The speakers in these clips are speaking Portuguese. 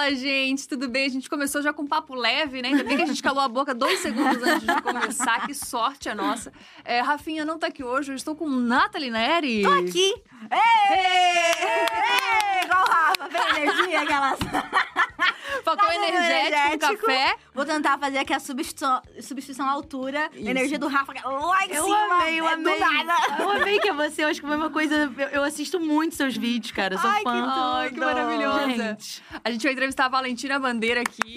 Fala, gente, tudo bem? A gente começou já com papo leve, né? Ainda bem que a gente calou a boca dois segundos antes de começar. Que sorte a nossa. É, Rafinha não tá aqui hoje, eu estou com Nathalie Neri. Tô aqui. Ei! Igual o Rafa, vem energia, aquelas. Faltou Tá energético, energético. café. Vou tentar fazer aqui a substituição, substituição à altura. Isso. Energia do Rafa lá em Eu cima. amei, eu é amei. Do nada. Eu amei que é você. Eu acho que foi uma coisa. Eu, eu assisto muito seus vídeos, cara. Eu sou Ai, que fã. Ai, que maravilhosa. Gente. A gente vai entrevistar a Valentina Bandeira aqui.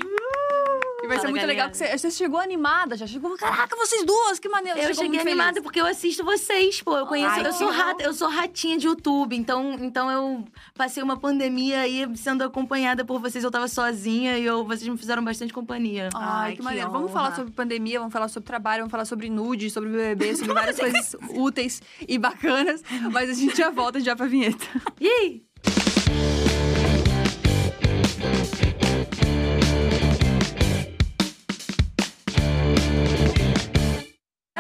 E vai ser muito galera. legal que você, você chegou animada, já chegou. Caraca, vocês duas, que maneiro. Eu cheguei animada feliz. porque eu assisto vocês, pô. Eu conheço. Ai, eu, sou rata, eu sou ratinha de YouTube. Então, então eu passei uma pandemia aí sendo acompanhada por vocês. Eu tava sozinha e eu, vocês me fizeram bastante companhia. Ai, Ai, que que maneiro. Vamos honra. falar sobre pandemia, vamos falar sobre trabalho, vamos falar sobre nude, sobre BBB, sobre várias coisas úteis e bacanas. Mas a gente já volta já pra vinheta. E aí?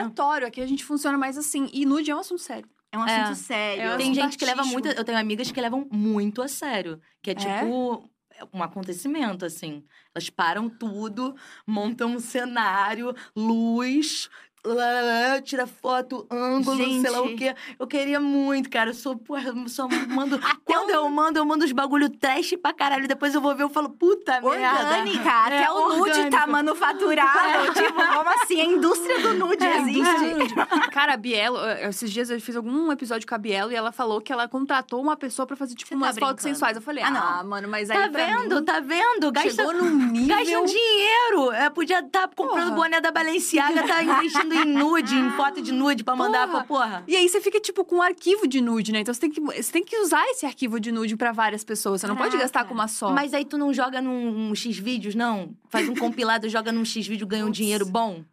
Aleatório, aqui a gente funciona mais assim. E nude é um assunto sério. É um É. assunto sério. É um Tem assunto gente que leva artístico. muito. Eu tenho amigas que levam muito a sério. Que é tipo. Um acontecimento, assim. Elas param tudo, montam um cenário, luz, lá, lá, lá, tira foto, ângulo, sei lá o Gente. quê. Eu queria muito, cara. Eu sou, porra, eu só mando. Quando eu mando, eu mando os bagulho trash pra caralho. Depois eu vou ver, eu falo, puta merda. Orgânica, até É, o nude orgânico. tá manufaturado. tipo, como assim? A indústria do nude É, existe. nude. Cara, a Bielo, esses dias eu fiz algum episódio com a Bielo e ela falou que ela contratou uma pessoa pra fazer, tipo, Você tá umas fotos brincando? sensuais. Eu falei, ah, Ah, não. mano, mas aí Tá vendo? mim, Tá vendo? Gasta, chegou num nível... Gasta um dinheiro. É, podia estar comprando Porra. boné da Balenciaga, tá investindo em nude, em foto de nude pra mandar Porra. pra porra. E aí você fica, tipo, com um arquivo de nude, né? Então você tem que, você tem que usar esse arquivo de nude pra várias pessoas. Você não pode Caraca. gastar com uma só. Mas aí tu não joga num um X vídeos, não? Faz um compilado, joga num X vídeo, ganha um dinheiro bom?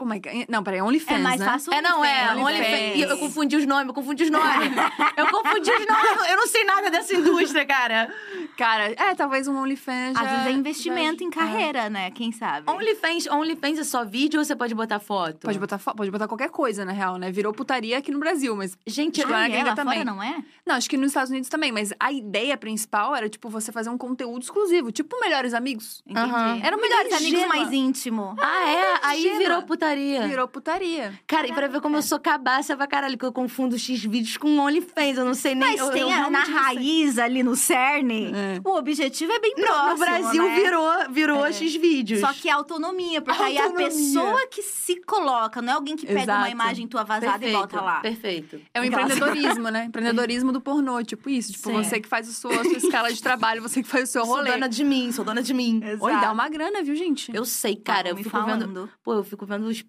Pô, mas... Não, peraí, OnlyFans, É mais né? fácil É, não, é. OnlyFans. OnlyFans. E Eu, eu confundi os nomes, eu confundi os nomes. eu confundi os nomes. Eu não sei nada dessa indústria, cara. Cara, é, talvez um OnlyFans já... Às vezes é investimento já- em carreira, né? Quem sabe? OnlyFans, OnlyFans é só vídeo ou você pode botar foto? Pode botar, fo- pode botar qualquer coisa, na real, né? Virou putaria aqui no Brasil, mas... Gente, Ah, é, lá também. fora não é? Não, acho que nos Estados Unidos também, mas a ideia principal era, tipo, você fazer um conteúdo exclusivo. Tipo, Melhores Amigos. Entendi. Aham. Era Melhores amigos mais íntimo. Ah, é? Aí virou putaria. Virou putaria. Cara, e pra ver como eu sou cabaça pra caralho, que eu confundo X vídeos com OnlyFans. Eu não sei nem. Mas eu, tem eu a, na raiz ali no cerne, É. o objetivo é bem No, próximo, no Brasil né? virou, virou É. X vídeos. Só que é autonomia, porque aí a Autonomia. pessoa que se coloca, não é alguém que pega Exato. uma imagem tua vazada perfeito, e bota lá. Perfeito. É o empreendedorismo, né? Empreendedorismo do pornô, tipo isso. Tipo, Sim. você que faz o seu, a sua escala de trabalho, você que faz o seu Sou rolê. dona de mim, sou dona de mim. Exato. Oi, dá uma grana, viu, gente? Eu sei, cara. Tava eu me fico vendo. falando. Pô, eu fico vendo os-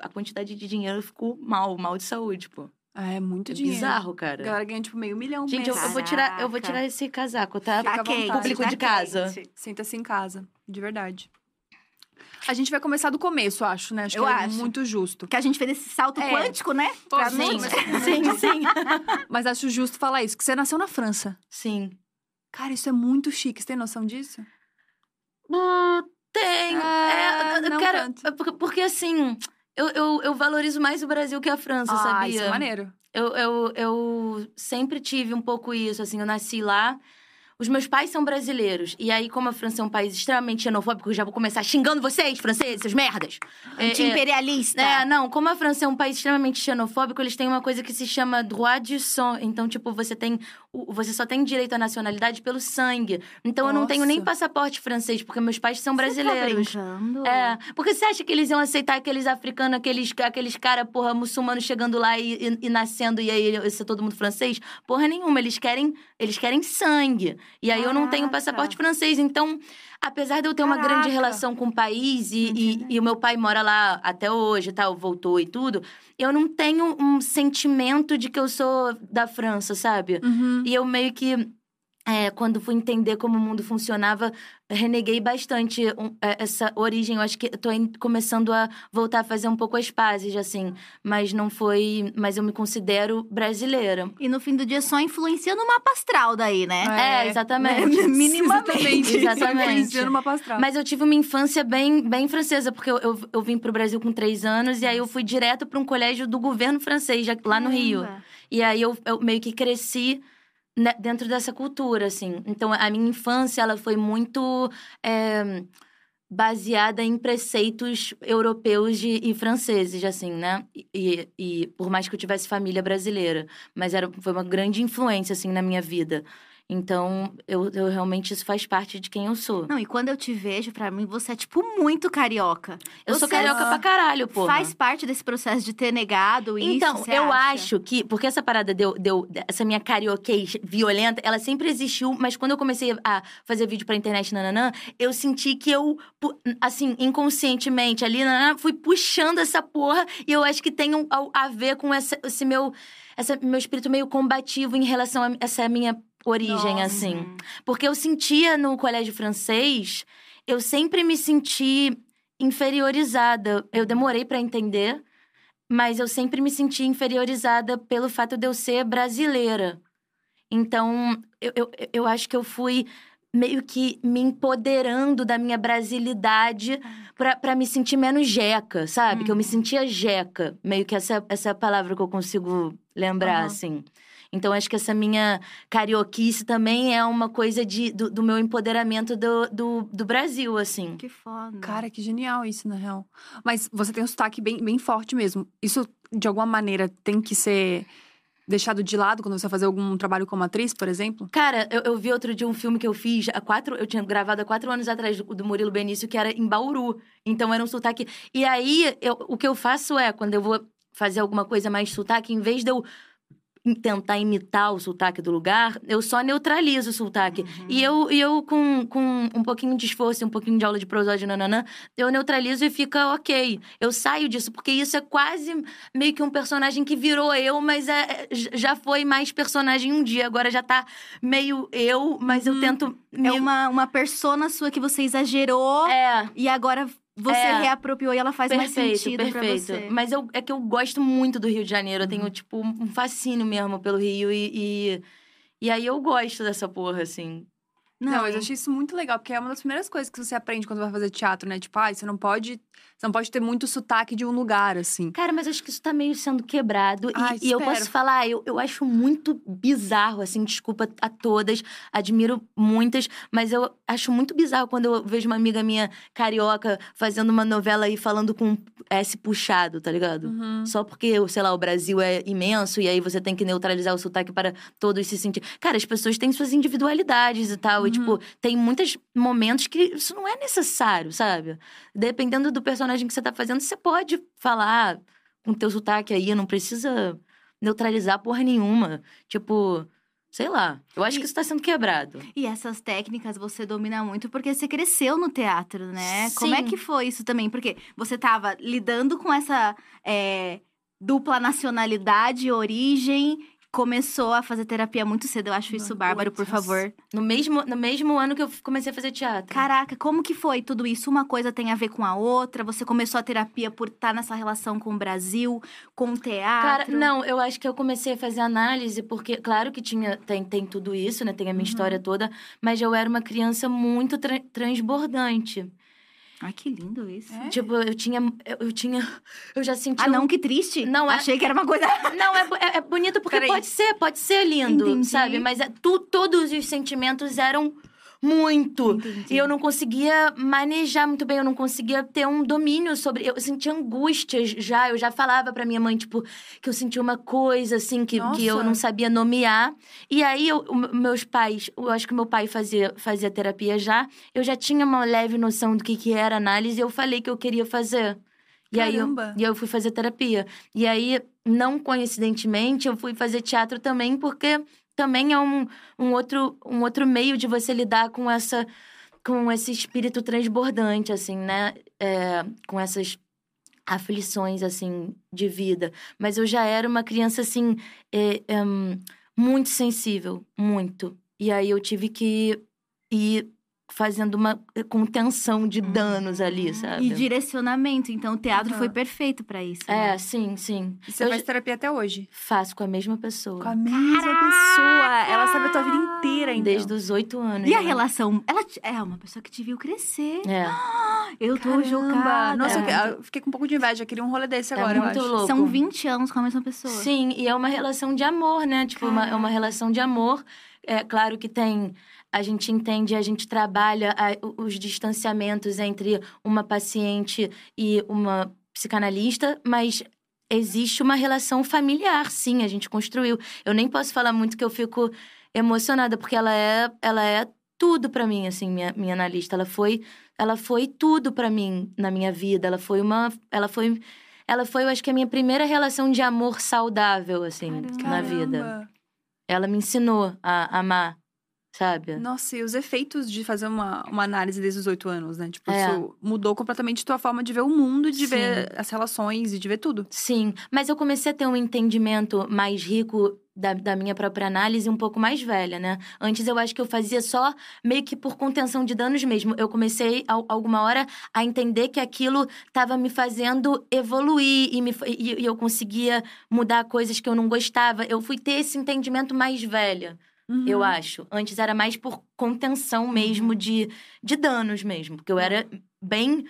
a quantidade de dinheiro, eu fico mal, mal de saúde, pô. Ah, é muito É dinheiro. bizarro, A cara. galera ganha, tipo, meio milhão Gente, eu, eu vou tirar, eu vou tirar esse casaco, tá? Fica à Tá quente. Público tá de casa. quente. Senta-se em casa, de verdade. A gente vai começar do começo, acho, né? Acho Eu que é acho. muito justo. Que a gente fez esse salto É. quântico, né? Pô, Pra sim. Sim, sim. Mas acho justo falar isso, que você nasceu na França. Sim. Cara, isso é muito chique. Você tem noção disso? Tem. Ah, é, eu não quero. tanto. é porque, porque, assim, eu, eu, eu valorizo mais o Brasil que a França, ah, sabia? isso é maneiro. Eu, eu, eu sempre tive um pouco isso, assim, eu nasci lá. Os meus pais são brasileiros. E aí, como a França é um país extremamente xenofóbico, eu já vou começar xingando vocês, franceses, seus merdas. É, é, Anti-imperialista. é, não, como a França é um país extremamente xenofóbico, eles têm uma coisa que se chama droit du sang. Então, tipo, você tem. Você só tem direito à nacionalidade pelo sangue. Então eu não tenho nem Nossa. passaporte francês, porque meus pais são Você tá brasileiros. brincando? É, porque você acha que eles iam aceitar aqueles africanos, aqueles, aqueles cara, porra, muçulmanos chegando lá e, e- e nascendo e aí ser todo mundo francês? Porra nenhuma, eles querem, eles querem sangue. E aí eu não tenho passaporte francês, então, apesar de eu ter uma Caraca. grande relação com o país e, e, e o meu pai mora lá até hoje e tal, voltou e tudo, eu não tenho um sentimento de que eu sou da França, sabe? Uhum. E eu meio que, é, quando fui entender como o mundo funcionava, reneguei bastante um, é, essa origem. Eu acho que tô em- começando a voltar a fazer um pouco as pazes, assim. Mas não foi... Mas eu me considero brasileira. E no fim do dia só influencia no mapa astral daí, né? É, exatamente. né? Minimamente. Exatamente. Influenciando uma pastral. Mas eu tive uma infância bem, bem francesa, porque eu, eu, eu vim pro Brasil com três anos e aí eu fui direto para um colégio do governo francês, já- lá no Rio. E aí eu, eu meio que cresci né, dentro dessa cultura, assim. Então, a minha infância, ela foi muito é, baseada em preceitos europeus de, e franceses, assim, né? E, e, por mais que eu tivesse família brasileira, mas era, foi uma grande influência, assim, na minha vida. Então, eu, eu, realmente isso faz parte de quem eu sou. Não, e quando eu te vejo, para mim, você é, tipo, muito carioca. Eu você sou carioca pra caralho, pô. Faz parte desse processo de ter negado isso. Então, eu acha? acho que. Porque essa parada deu, deu. Essa minha carioquês violenta, ela sempre existiu, mas quando eu comecei a fazer vídeo pra internet, nananã, eu senti que eu, assim, inconscientemente ali, nananã, fui puxando essa porra. E eu acho que tem um, a, a ver com essa, esse meu. Esse meu espírito meio combativo em relação a essa minha origem, Nossa. assim. Porque eu sentia no colégio francês, eu sempre me senti inferiorizada. Eu demorei para entender, mas eu sempre me senti inferiorizada pelo fato de eu ser brasileira. Então, eu, eu, eu acho que eu fui meio que me empoderando da minha brasilidade para me sentir menos jeca, sabe? Que eu me sentia jeca. Meio que essa, essa é a palavra que eu consigo lembrar, Aham. assim. Então, acho que essa minha carioquice também é uma coisa de, do, do meu empoderamento do, do, do Brasil, assim. Que foda. Cara, que genial isso, na real. Mas você tem um sotaque bem, bem forte mesmo. Isso, de alguma maneira, tem que ser deixado de lado quando você vai fazer algum trabalho como atriz, por exemplo? Cara, eu, eu vi outro dia um filme que eu fiz há quatro. Eu tinha gravado há quatro anos atrás do, do Murilo Benício, que era em Bauru. Então era um sotaque. E aí, eu- o que eu faço é, quando eu vou fazer alguma coisa mais sotaque, em vez de eu tentar imitar o sotaque do lugar, eu só neutralizo o sotaque. E eu, e eu com, com um pouquinho de esforço um pouquinho de aula de prosódia, nananã, eu neutralizo e fica ok. Eu saio disso, porque isso é quase meio que um personagem que virou eu, mas é, é- já foi mais personagem um dia. Agora já tá meio eu, mas eu tento. me- É uma, uma persona sua que você exagerou É, e agora você É. reapropriou e ela faz mais perfeito, sentido perfeito. pra você. Uhum. Mas eu, é que eu gosto muito do Rio de Janeiro. Eu tenho, tipo, um fascínio mesmo pelo Rio e, e. e aí eu gosto dessa porra, assim. Não, mas e- eu achei isso muito legal, porque é uma das primeiras coisas que você aprende quando vai fazer teatro, né? Tipo, ai, você não pode. Você não pode ter muito sotaque de um lugar, assim. Cara, mas acho que isso tá meio sendo quebrado. E- Ai, e, eu espero. posso falar, eu, eu acho muito bizarro, assim, desculpa a todas, admiro muitas, mas eu acho muito bizarro quando eu vejo uma amiga minha carioca fazendo uma novela e falando com S puxado, tá ligado? Uhum. Só porque, sei lá, o Brasil é imenso e aí você tem que neutralizar o sotaque para todos se sentir. Cara, as pessoas têm suas individualidades e tal. E, tipo, tem muitos momentos que isso não é necessário, sabe? Dependendo do personagem que você tá fazendo, você pode falar com teu sotaque aí, não precisa neutralizar porra nenhuma. Tipo, sei lá. Eu acho E- que isso tá sendo quebrado. E essas técnicas você domina muito porque você cresceu no teatro, né? Como é Sim. que foi isso também? Porque você tava lidando com essa é, dupla nacionalidade, origem, começou a fazer terapia muito cedo. Eu acho isso bárbaro, por favor. No mesmo, no mesmo ano que eu comecei a fazer teatro. Caraca, como que foi tudo isso? Uma coisa tem a ver com a outra? Você começou a terapia por estar nessa relação com o Brasil, com o Cara, teatro? não, eu acho que eu comecei a fazer análise, porque, claro que tinha, tem, tem tudo isso, né? Tem a minha história toda, mas eu era uma criança muito tra- transbordante. Ai, que lindo isso. É? Tipo, eu tinha. Eu, tinha. Eu já senti. Ah, um- não, que triste. Não, é- Achei que era uma coisa. Não, é, é, é bonito porque Peraí. pode ser, pode ser lindo, Entendi. sabe? Mas é, tu, todos os sentimentos eram muito. Entendi. E eu não conseguia manejar muito bem, eu não conseguia ter um domínio sobre. Eu sentia angústias já, eu já falava pra minha mãe, tipo, que eu sentia uma coisa, assim, que, que eu não sabia nomear. E aí, eu, meus pais, eu acho que meu pai fazia, fazia terapia já, eu já tinha uma leve noção do que, que era análise e eu falei que eu queria fazer. E aí, eu, e aí eu fui fazer terapia. E aí, não coincidentemente, eu fui fazer teatro também, porque também é um, um, outro, um outro meio de você lidar com essa com esse espírito transbordante, assim, né? É, com essas aflições, assim, de vida. Mas eu já era uma criança, assim, é, é, muito sensível, muito. E aí eu tive que ir fazendo uma contenção de danos ali, sabe? E direcionamento. Então, o teatro foi perfeito pra isso. É, né? sim, sim. E você Eu faz terapia até hoje? Faço com a mesma pessoa. Com a mesma pessoa. Ela sabe a tua vida inteira, então. Desde os oito anos. E a né? relação? Ela te- é uma pessoa que te viu crescer. É. Eu tô Caramba! chocada. Nossa, eu que- É. eu fiquei com um pouco de inveja. Eu queria um rolê desse É agora, eu muito acho. louco. São 20 anos com a mesma pessoa. Sim, e é uma relação de amor, né? Tipo, uma, é uma relação de amor. É claro que tem. A gente entende, a gente trabalha a- os distanciamentos entre uma paciente e uma psicanalista, mas existe uma relação familiar, sim, a gente construiu. Eu nem posso falar muito que eu fico emocionada, porque ela é, ela é tudo pra mim, assim, minha, minha analista. Ela foi, ela foi tudo pra mim na minha vida. Ela foi uma, ela foi, ela foi, eu acho que a minha primeira relação de amor saudável, assim, Caramba. na vida. Ela me ensinou a amar, sabe? Nossa, e os efeitos de fazer uma, uma análise desde os oito anos, né? Tipo, É. isso mudou completamente tua forma de ver o mundo, de Sim. ver as relações e de ver tudo. Sim, mas eu comecei a ter um entendimento mais rico da, da minha própria análise um pouco mais velha, né? Antes eu acho que eu fazia só meio que por contenção de danos mesmo. Eu comecei, a, alguma hora, a entender que aquilo estava me fazendo evoluir e, me, e, e eu conseguia mudar coisas que eu não gostava. Eu fui ter esse entendimento mais velha, eu Uhum. acho. Antes era mais por contenção mesmo de, de danos mesmo, porque eu era bem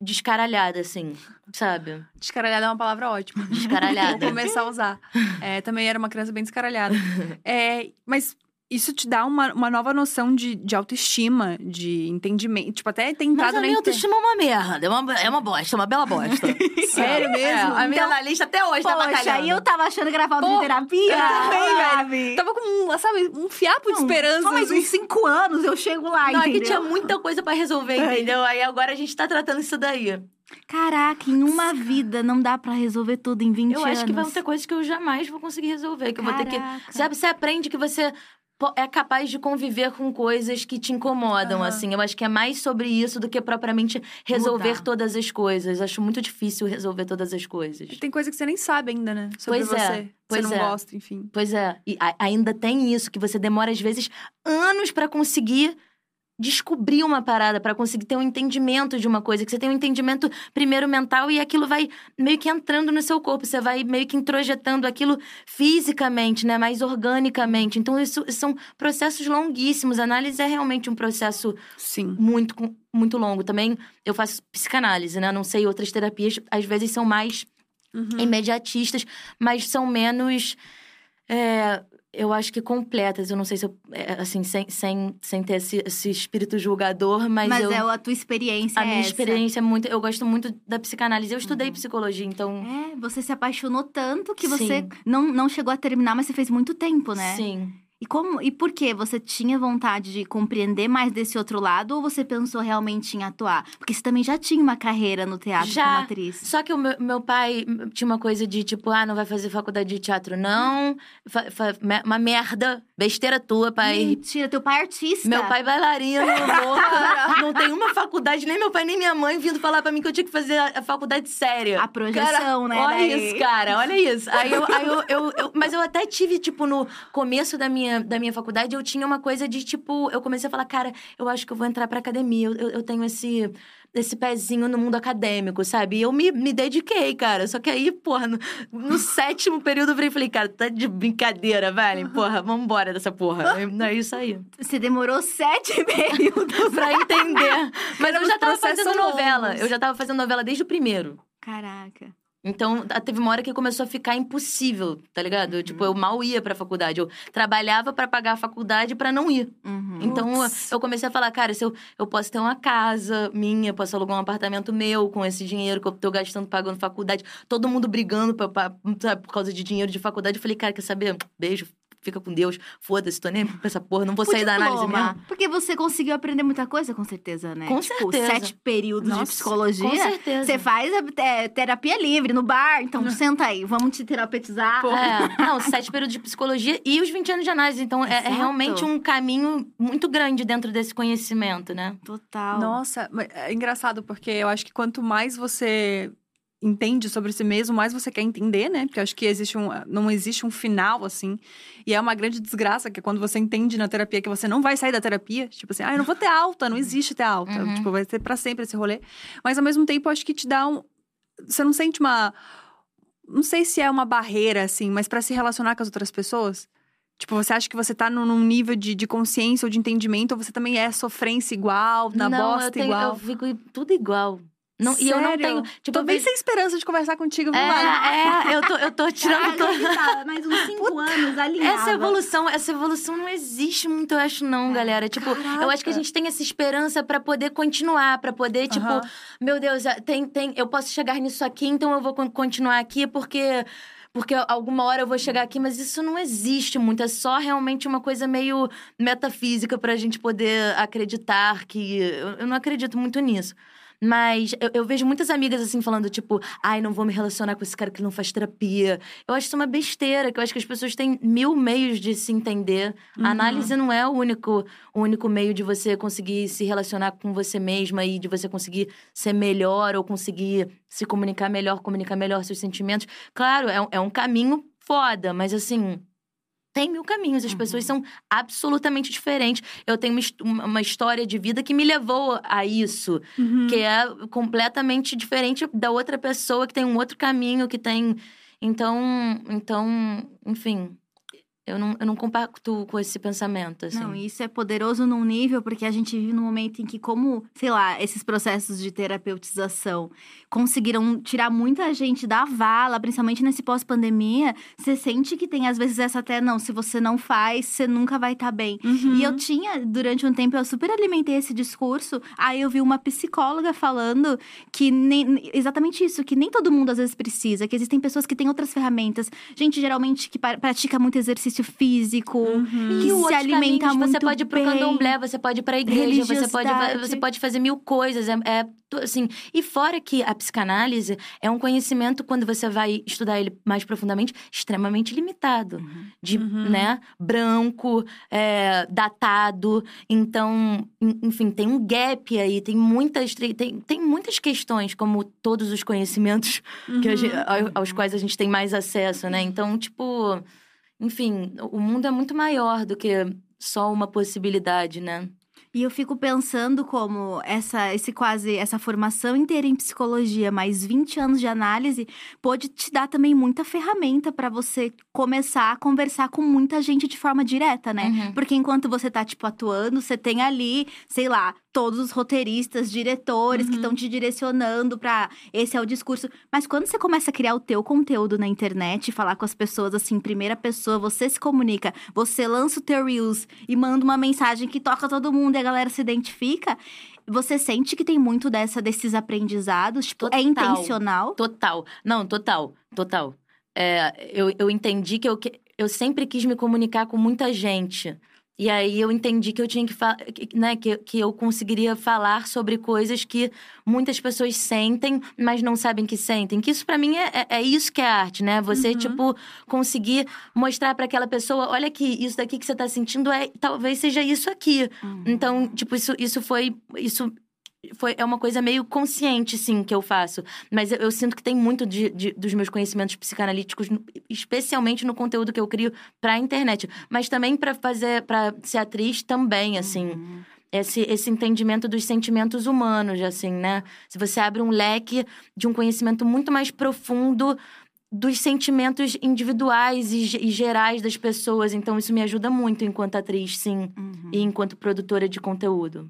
descaralhada, assim, sabe? Descaralhada é uma palavra ótima. Descaralhada. Vou começar a usar. É, também era uma criança bem descaralhada. É, mas isso te dá uma, uma nova noção de, de autoestima, de entendimento. Tipo, até ter Mas a minha autoestima é uma merda, é uma, é uma bosta, é uma bela bosta. Sério mesmo? É, a minha Então- analista até hoje tá Poxa, batalhando. e eu tava achando que era falta de terapia. eu também, sabe? Tava com, um, sabe, um fiapo de esperança. Só mais uns 5 anos eu chego lá, Não, é que tinha muita coisa pra resolver, entendeu? Aí agora a gente tá tratando isso daí. Caraca, em uma vida não dá pra resolver tudo em 20 Eu anos. acho que vão ter coisas que eu jamais vou conseguir resolver. Que eu vou ter que. Sabe, você aprende que você é capaz de conviver com coisas que te incomodam, Aham. assim. Eu acho que é mais sobre isso do que propriamente resolver Mudar. todas as coisas. Acho muito difícil resolver todas as coisas. Tem coisa que você nem sabe ainda, né? Sobre Pois é, você. pois você não é. gosta, enfim. Pois é, e ainda tem isso, que você demora, às vezes, anos pra conseguir descobrir uma parada, pra conseguir ter um entendimento de uma coisa, que você tem um entendimento primeiro mental e aquilo vai meio que entrando no seu corpo, você vai meio que introjetando aquilo fisicamente, né, mais organicamente. Então, isso são processos longuíssimos. A análise é realmente um processo Sim. muito, muito longo. Também eu faço psicanálise, né? Não sei, outras terapias às vezes são mais Uhum. imediatistas, mas são menos. é, eu acho que completas. Eu não sei se eu. é, assim, sem, sem, sem ter esse, esse espírito julgador, mas, Mas eu. é a tua experiência a é minha essa. experiência é muito. Eu gosto muito da psicanálise. Eu estudei Uhum. psicologia, então. É, você se apaixonou tanto que você Sim. não, não chegou a terminar, mas você fez muito tempo, né? Sim. E como e por quê? Você tinha vontade de compreender mais desse outro lado ou você pensou realmente em atuar? Porque você também já tinha uma carreira no teatro Já. como atriz. Só que o meu, meu pai tinha uma coisa de tipo, ah, não vai fazer faculdade de teatro, não. Fa- fa- uma merda. Besteira tua, pai. Mentira, teu pai é artista. Meu pai bailarino, louca. não tem uma faculdade, nem meu pai nem minha mãe vindo falar pra mim que eu tinha que fazer a, a faculdade séria. A projeção, né? Olha daí. isso, cara, olha isso. Aí eu, aí eu, eu- eu- mas eu até tive, tipo, no começo da minha, da minha faculdade, eu tinha uma coisa de, tipo, eu comecei a falar, cara, eu acho que eu vou entrar pra academia. Eu, eu, eu tenho esse, esse pezinho no mundo acadêmico, sabe? E eu me, me dediquei, cara. Só que aí, porra, no, no sétimo período eu falei, cara, tá de brincadeira, velho. Porra, vambora dessa porra. É isso aí. Você demorou sete períodos. pra entender. Mas eu já tava fazendo novela. Eu já tava fazendo novela desde o primeiro. Caraca. Então, teve uma hora que começou a ficar impossível, tá ligado? Eu, tipo, eu mal ia pra faculdade. Eu trabalhava pra pagar a faculdade pra não ir. Uhum. Então, Putz. eu comecei a falar, cara, se eu, eu posso ter uma casa minha, posso alugar um apartamento meu com esse dinheiro que eu tô gastando pagando faculdade. Todo mundo brigando pra, pra- sabe, por causa de dinheiro de faculdade. Eu falei, cara, quer saber? Beijo, fica com Deus. Foda-se, tô nem pra essa porra, não vou sair da análise mesmo. Porque você conseguiu aprender muita coisa, com certeza, né? Com tipo, certeza. sete períodos Nossa, de psicologia. Com certeza. Você faz é, terapia livre no bar, então senta aí, vamos te terapeutizar. É, não, sete períodos de psicologia e os 20 anos de análise. Então, é, é realmente um caminho muito grande dentro desse conhecimento, né? Total. Nossa, é engraçado, porque eu acho que quanto mais você entende sobre si mesmo, mais você quer entender, né? Porque eu acho que existe um, não existe um final, assim. E é uma grande desgraça que é quando você entende na terapia que você não vai sair da terapia. Tipo assim, ah, eu não vou ter alta, não existe ter alta. Uhum. Tipo, vai ser pra sempre esse rolê. Mas ao mesmo tempo, acho que te dá um... Você não sente uma... Não sei se é uma barreira, assim, mas pra se relacionar com as outras pessoas. Tipo, você acha que você tá num num nível de, de consciência ou de entendimento, ou você também é sofrência igual, na não, bosta eu tenho, igual? eu fico tudo igual. Não, e eu não Sério? tenho. Tipo, Tô bem sem esperança de conversar contigo, viu, É, é, eu tô, eu tô tirando. Caraca, tá, mais uns cinco anos alinhava. Essa evolução, essa evolução não existe muito, eu acho, não, galera. Tipo, eu acho que a Caraca. gente tem essa esperança pra poder continuar, pra poder, tipo, Aham. meu Deus, é, tem, tem, eu posso chegar nisso aqui, então eu vou con- continuar aqui porque. Porque alguma hora eu vou chegar aqui, mas isso não existe muito. É só realmente uma coisa meio metafísica pra gente poder acreditar que. Eu não acredito muito nisso. Mas eu, eu vejo muitas amigas assim falando, tipo, ai, não vou me relacionar com esse cara que não faz terapia. Eu acho isso uma besteira, que eu acho que as pessoas têm mil meios de se entender. Uhum. A análise não é o único, o único meio de você conseguir se relacionar com você mesma e de você conseguir ser melhor ou conseguir se comunicar melhor, comunicar melhor seus sentimentos. Claro, é, é um caminho foda, mas assim. Tem mil caminhos, as Uhum. pessoas são absolutamente diferentes. Eu tenho uma uma história de vida que me levou a isso Uhum. que é completamente diferente da outra pessoa que tem um outro caminho, que tem. Então, então, enfim, eu não, eu não compacto com esse pensamento, assim. Não, isso é poderoso num nível, porque a gente vive num momento em que, como, sei lá, esses processos de terapeutização conseguiram tirar muita gente da vala, principalmente nesse pós-pandemia, você sente que tem, às vezes, essa até, não, se você não faz, você nunca vai estar bem. Uhum. E eu tinha, durante um tempo, eu super alimentei esse discurso. Aí eu vi uma psicóloga falando que nem, exatamente isso, que nem todo mundo às vezes precisa, que existem pessoas que têm outras ferramentas. Gente, geralmente, que pratica muito exercício físico, Uhum. que E se alimenta caminhos, muito Você pode ir pro bem. candomblé, você pode ir pra igreja, você pode, você pode fazer mil coisas. É, é assim. E fora que a psicanálise é um conhecimento, quando você vai estudar ele mais profundamente, extremamente limitado. De, Uhum. né, branco, é, datado. Então, en- enfim, tem um gap aí, tem muitas, tem, tem muitas questões, como todos os conhecimentos que Uhum. gente- ao- aos quais a gente tem mais acesso, né? Então, tipo, enfim, o mundo é muito maior do que só uma possibilidade, né? E eu fico pensando como essa, esse quase, essa formação inteira em psicologia, mais 20 anos de análise, pode te dar também muita ferramenta para você começar a conversar com muita gente de forma direta, né? Uhum. Porque enquanto você tá, tipo, atuando, você tem ali, sei lá, todos os roteiristas, diretores que Uhum. estão te direcionando pra esse é o discurso. Mas quando você começa a criar o teu conteúdo na internet, falar com as pessoas assim, primeira pessoa, você se comunica, você lança o teu Reels e manda uma mensagem que toca todo mundo e a galera se identifica. Você sente que tem muito dessa, desses aprendizados? Tipo, é Total. intencional? Total. Não, total, total. É, eu, eu entendi que eu, que eu sempre quis me comunicar com muita gente. E aí eu entendi que eu tinha que falar, né, que, que eu conseguiria falar sobre coisas que muitas pessoas sentem, mas não sabem que sentem. Que isso pra mim é, é, é isso que é arte, né? Você, Uhum. tipo, conseguir mostrar pra aquela pessoa, olha aqui, isso daqui que você tá sentindo é talvez seja isso aqui. Então, tipo, isso, isso foi. Isso foi, é uma coisa meio consciente, sim, que eu faço. Mas eu, eu sinto que tem muito de, de- dos meus conhecimentos psicanalíticos, especialmente no conteúdo que eu crio pra internet. Mas também pra fazer, para ser atriz também, assim. Uhum. Esse, esse entendimento dos sentimentos humanos, assim, né? Se você abre um leque de um conhecimento muito mais profundo dos sentimentos individuais e, e gerais das pessoas. Então, isso me ajuda muito enquanto atriz, sim. Uhum. E enquanto produtora de conteúdo.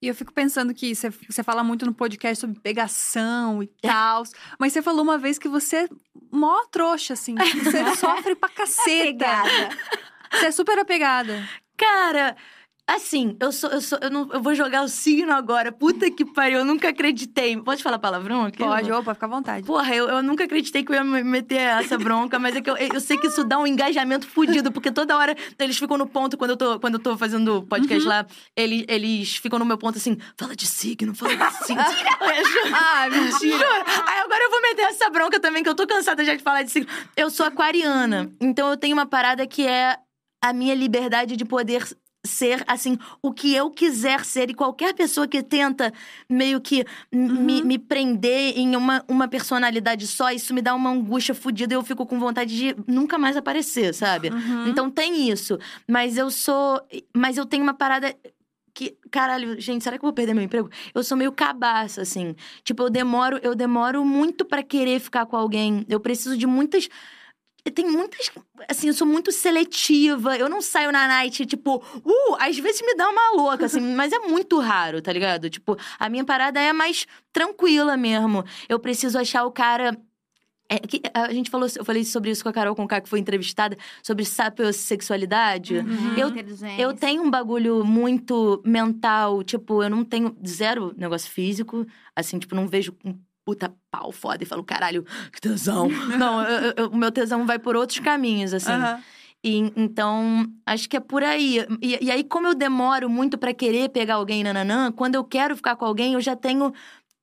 E eu fico pensando que você, você fala muito no podcast sobre pegação e tal. Mas você falou uma vez que você é mó trouxa, assim. Você sofre pra caceta. Pegada. Você é super apegada. Cara, assim, eu sou, eu sou, eu não, eu vou jogar o signo agora. Puta que pariu, eu nunca acreditei. Pode falar palavrão aqui? Pode, opa, fica à vontade. Porra, eu, eu nunca acreditei que eu ia me meter essa bronca, mas é que eu, eu sei que isso dá um engajamento fudido, porque toda hora eles ficam no ponto, quando eu tô, quando eu tô fazendo podcast lá, eles, eles ficam no meu ponto assim, fala de signo, fala de signo. Ah, mentira. Juro. Aí agora eu vou meter essa bronca também, que eu tô cansada já de falar de signo. Eu sou aquariana, então eu tenho uma parada que é a minha liberdade de poder ser, assim, o que eu quiser ser. E qualquer pessoa que tenta meio que m- me, me prender em uma, uma personalidade só, isso me dá uma angústia fodida e eu fico com vontade de nunca mais aparecer, sabe? Uhum. Então tem isso. Mas eu sou. Mas eu tenho uma parada. Que, caralho, gente, será que eu vou perder meu emprego? Eu sou meio cabaça, assim. Tipo, eu demoro, eu demoro muito pra querer ficar com alguém. Eu preciso de muitas. Tem muitas. Assim, eu sou muito seletiva. Eu não saio na night, tipo, uh, às vezes me dá uma louca, assim, mas é muito raro, tá ligado? Tipo, a minha parada é mais tranquila mesmo. Eu preciso achar o cara. É, que, a gente falou, eu falei sobre isso com a Carol Conká, que foi entrevistada, sobre sapiosexualidade. Uhum. Eu, eu tenho um bagulho muito mental, tipo, eu não tenho zero negócio físico, assim, tipo, não vejo um puta pau foda e falo, caralho, que tesão. não, eu- eu- o meu tesão vai por outros caminhos, assim. Aham. E, então, acho que é por aí. E, e aí, como eu demoro muito pra querer pegar alguém nananã, quando eu quero ficar com alguém, eu já tenho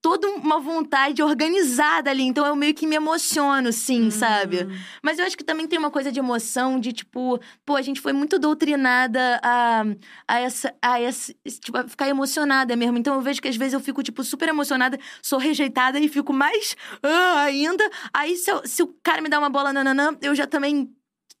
toda uma vontade organizada ali. Então, eu meio que me emociono, sim, sabe? Mas eu acho que também tem uma coisa de emoção, de tipo, pô, a gente foi muito doutrinada a, a essa. A essa tipo, a ficar emocionada mesmo. Então eu vejo que às vezes eu fico, tipo, super emocionada, sou rejeitada e fico mais ah, ainda. Aí se, eu- se o cara me dá uma bola nananã, eu já também.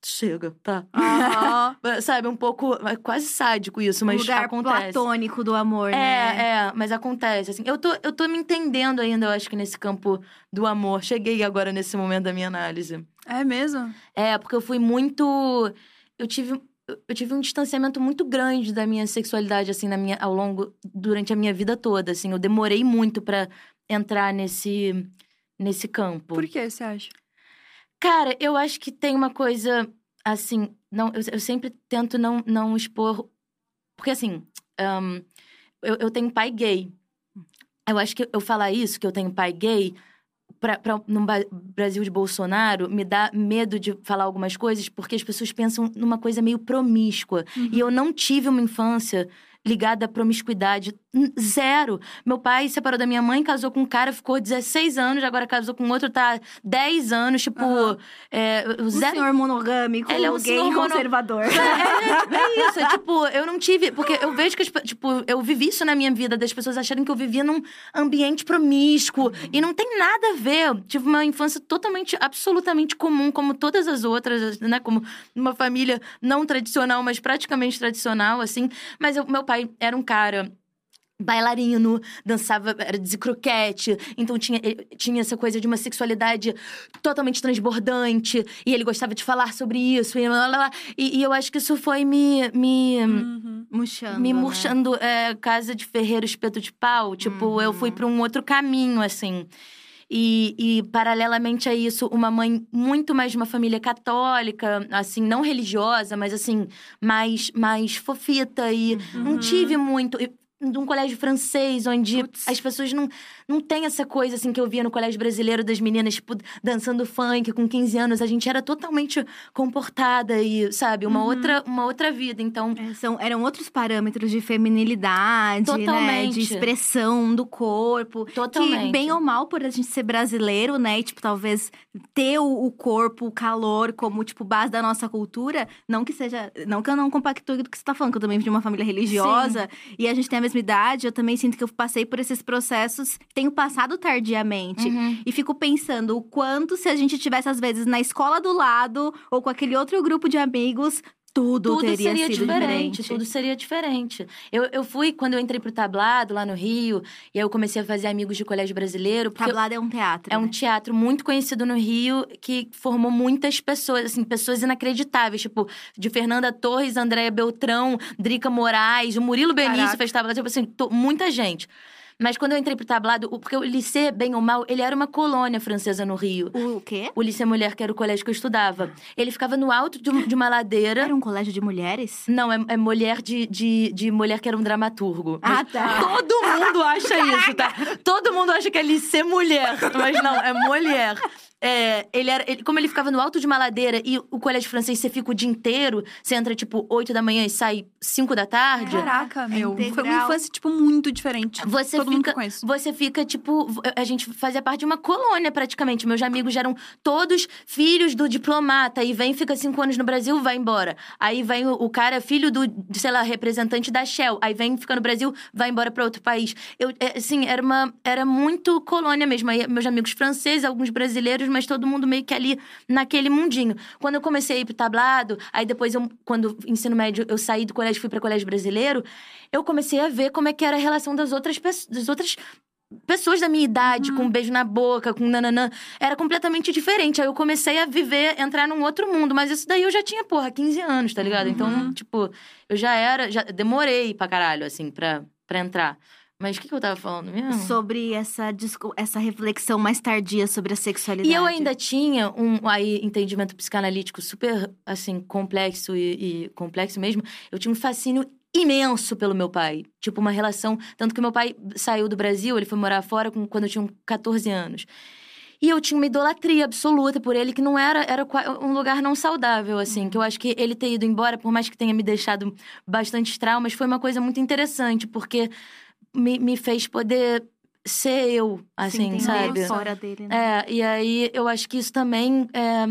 Chega, tá? Aham. Sabe, um pouco. É quase sádico isso, mas o lugar acontece. platônico do amor, né? É, é, mas acontece, assim. Eu tô, eu tô me entendendo ainda, eu acho que nesse campo do amor. Cheguei agora nesse momento da minha análise. É mesmo? É, porque eu fui muito. Eu tive. Eu tive um distanciamento muito grande da minha sexualidade, assim, na minha, ao longo. Durante a minha vida toda, assim. Eu demorei muito pra entrar nesse. Nesse campo. Por que você acha? Cara, eu acho que tem uma coisa, assim, não, eu, eu sempre tento não, não expor. Porque, assim, ahn, eu, eu tenho pai gay. Eu acho que eu falar isso, que eu tenho pai gay, pra, pra, no Brasil de Bolsonaro, me dá medo de falar algumas coisas, porque as pessoas pensam numa coisa meio promíscua. E eu não tive uma infância ligada à promiscuidade. Zero. Meu pai separou da minha mãe, casou com um cara, ficou 16 anos, agora casou com outro, tá 10 anos, tipo. Aham. é, o Um zero. senhor monogâmico, Ele é um gay mono- conservador. É, é, é isso, é tipo, eu não tive. Porque eu vejo que, tipo, eu vivi isso na minha vida, das pessoas acharem que eu vivia num ambiente promíscuo. E não tem nada a ver. Eu tive uma infância totalmente, absolutamente comum, como todas as outras, né? Como uma família não tradicional, mas praticamente tradicional, assim. Mas o meu pai era um cara bailarino, dançava, era de croquete, então tinha, ele- tinha essa coisa de uma sexualidade totalmente transbordante, e ele gostava de falar sobre isso, e, lá, lá, lá. e, e eu acho que isso foi me, me, Uhum. Murchando. me né? murchando é, casa de ferreiro, espeto de pau, tipo, eu fui pra um outro caminho, assim. E, e, paralelamente a isso, uma mãe muito mais de uma família católica, assim, não religiosa, mas assim, mais, mais fofita. E não tive muito. e de um colégio francês, onde Putz. as pessoas não, não têm essa coisa, assim, que eu via no colégio brasileiro das meninas, tipo, dançando funk com 15 anos. A gente era totalmente comportada e, sabe, uma, Uhum. outra, uma outra vida. Então, É, são, eram outros parâmetros de feminilidade, né? De expressão do corpo. Totalmente. Que, bem ou mal, por a gente ser brasileiro, né? E, tipo, talvez ter o, corpo, o calor como, tipo, base da nossa cultura. Não que seja... Não que eu não compactue do que você tá falando, que eu também vim de uma família religiosa. E a gente tem a mesma idade. Eu também sinto que eu passei por esses processos. Tenho passado tardiamente. Uhum. E fico pensando o quanto se a gente tivesse, às vezes, na escola do lado ou com aquele outro grupo de amigos, tudo, tudo teria seria sido diferente, diferente. tudo seria diferente. Eu, eu fui, quando eu entrei pro tablado lá no Rio, e eu comecei a fazer amigos de colégio brasileiro, porque eu- Tablado é um teatro. é um né? teatro muito conhecido no Rio que formou muitas pessoas, assim, pessoas inacreditáveis, tipo, de Fernanda Torres, Andréia Beltrão, Drica Moraes, o Murilo Benício Caraca. fez tablado, tipo assim, to- muita gente. Mas quando eu entrei pro tablado, porque o Liceu, bem ou mal, ele era uma colônia francesa no Rio. O quê? O Liceu Mulher, que era o colégio que eu estudava. Ele ficava no alto de, um- de uma ladeira. Era um colégio de mulheres? Não, é, é mulher de, de, de mulher que era um dramaturgo. Ah, tá. Todo mundo acha isso, tá? Todo mundo acha que é ser mulher. Mas não, é mulher. É, ele era, ele- como ele ficava no alto de uma ladeira e o colégio francês você fica o dia inteiro, você entra tipo 8 da manhã e sai 5 da tarde. Caraca, meu. Foi uma infância, tipo, muito diferente. Você Todo mundo que fica, você fica, tipo, a gente fazia parte de uma colônia praticamente. Meus amigos eram todos filhos do diplomata. E vem, fica cinco anos no Brasil, vai embora. Aí vem o, o cara, filho do, sei lá, representante da Shell. Aí vem, fica no Brasil, vai embora pra outro país. Eu, é, assim, era uma. Era muito colônia mesmo. Aí meus amigos franceses, alguns brasileiros, mas todo mundo meio que ali naquele mundinho. Quando eu comecei a ir pro tablado, aí depois eu, quando ensino médio, eu saí do colégio fui pra colégio brasileiro, eu comecei a ver como é que era a relação das outras pessoas, das outras pessoas da minha idade, com um beijo na boca, com nananã. Era completamente diferente. Aí eu comecei a viver, entrar num outro mundo. Mas isso daí eu já tinha, porra, 15 anos, tá ligado? Então, tipo, eu já era, já demorei pra caralho, assim, pra, pra entrar. Mas o que, que eu tava falando mesmo? Sobre essa, essa reflexão mais tardia sobre a sexualidade. E eu ainda tinha um aí, entendimento psicanalítico super, assim, complexo e, e complexo mesmo. Eu tinha um fascínio imenso pelo meu pai. Tipo, uma relação. Tanto que meu pai saiu do Brasil, ele foi morar fora com- quando eu tinha 14 anos. E eu tinha uma idolatria absoluta por ele, que não era, era um lugar não saudável, assim. Que eu acho que ele ter ido embora, por mais que tenha me deixado bastantes traumas, foi uma coisa muito interessante, porque me, me fez poder ser eu, assim, entender sabe? fora dele, né? É, e aí eu acho que isso também é,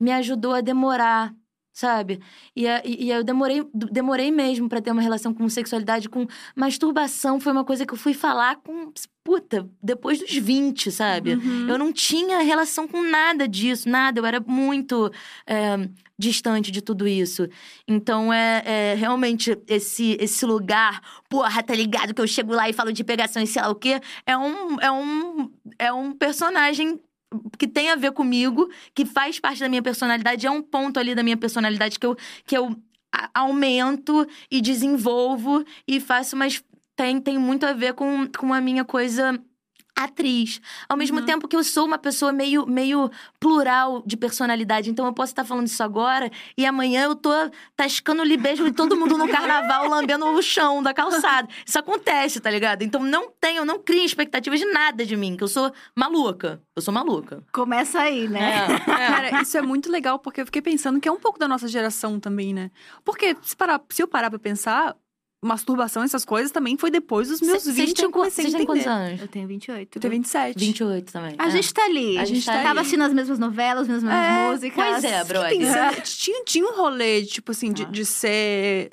me ajudou a demorar, sabe? E, e, e eu demorei, demorei mesmo pra ter uma relação com sexualidade, com masturbação. Foi uma coisa que eu fui falar com, puta, depois dos 20, sabe? Uhum. Eu não tinha relação com nada disso, nada. Eu era muito é, distante de tudo isso. Então, é, é realmente esse, esse lugar, porra, tá ligado? Que eu chego lá e falo de pegação e sei lá o quê. É um, é um, é um personagem que tem a ver comigo, que faz parte da minha personalidade. É um ponto ali da minha personalidade que eu, que eu aumento e desenvolvo e faço, mas tem, tem muito a ver com, com a minha coisa atriz. Ao mesmo Uhum. tempo que eu sou uma pessoa meio, meio plural de personalidade. Então eu posso estar falando isso agora e amanhã eu tô tascando-lhe beijo de todo mundo no carnaval, lambendo o chão da calçada. Isso acontece, tá ligado? Então não tenho, não crio expectativas de nada de mim, que eu sou maluca. Eu sou maluca. Começa aí, né? É, é. Cara, isso é muito legal, porque eu fiquei pensando que é um pouco da nossa geração também, né? Porque se, parar, se eu parar pra pensar, masturbação, essas coisas, também foi depois dos meus Cê- 20 Vocês têm, eu qu- comecei a vocês têm quantos entender. anos? Eu tenho 28. Eu tenho 27. 28 também. A é. gente tá ali. A gente tá Tava assistindo as mesmas novelas, as mesmas É, músicas. pois é, brother. Tinha, tinha um rolê, tipo assim, de, Ah. de ser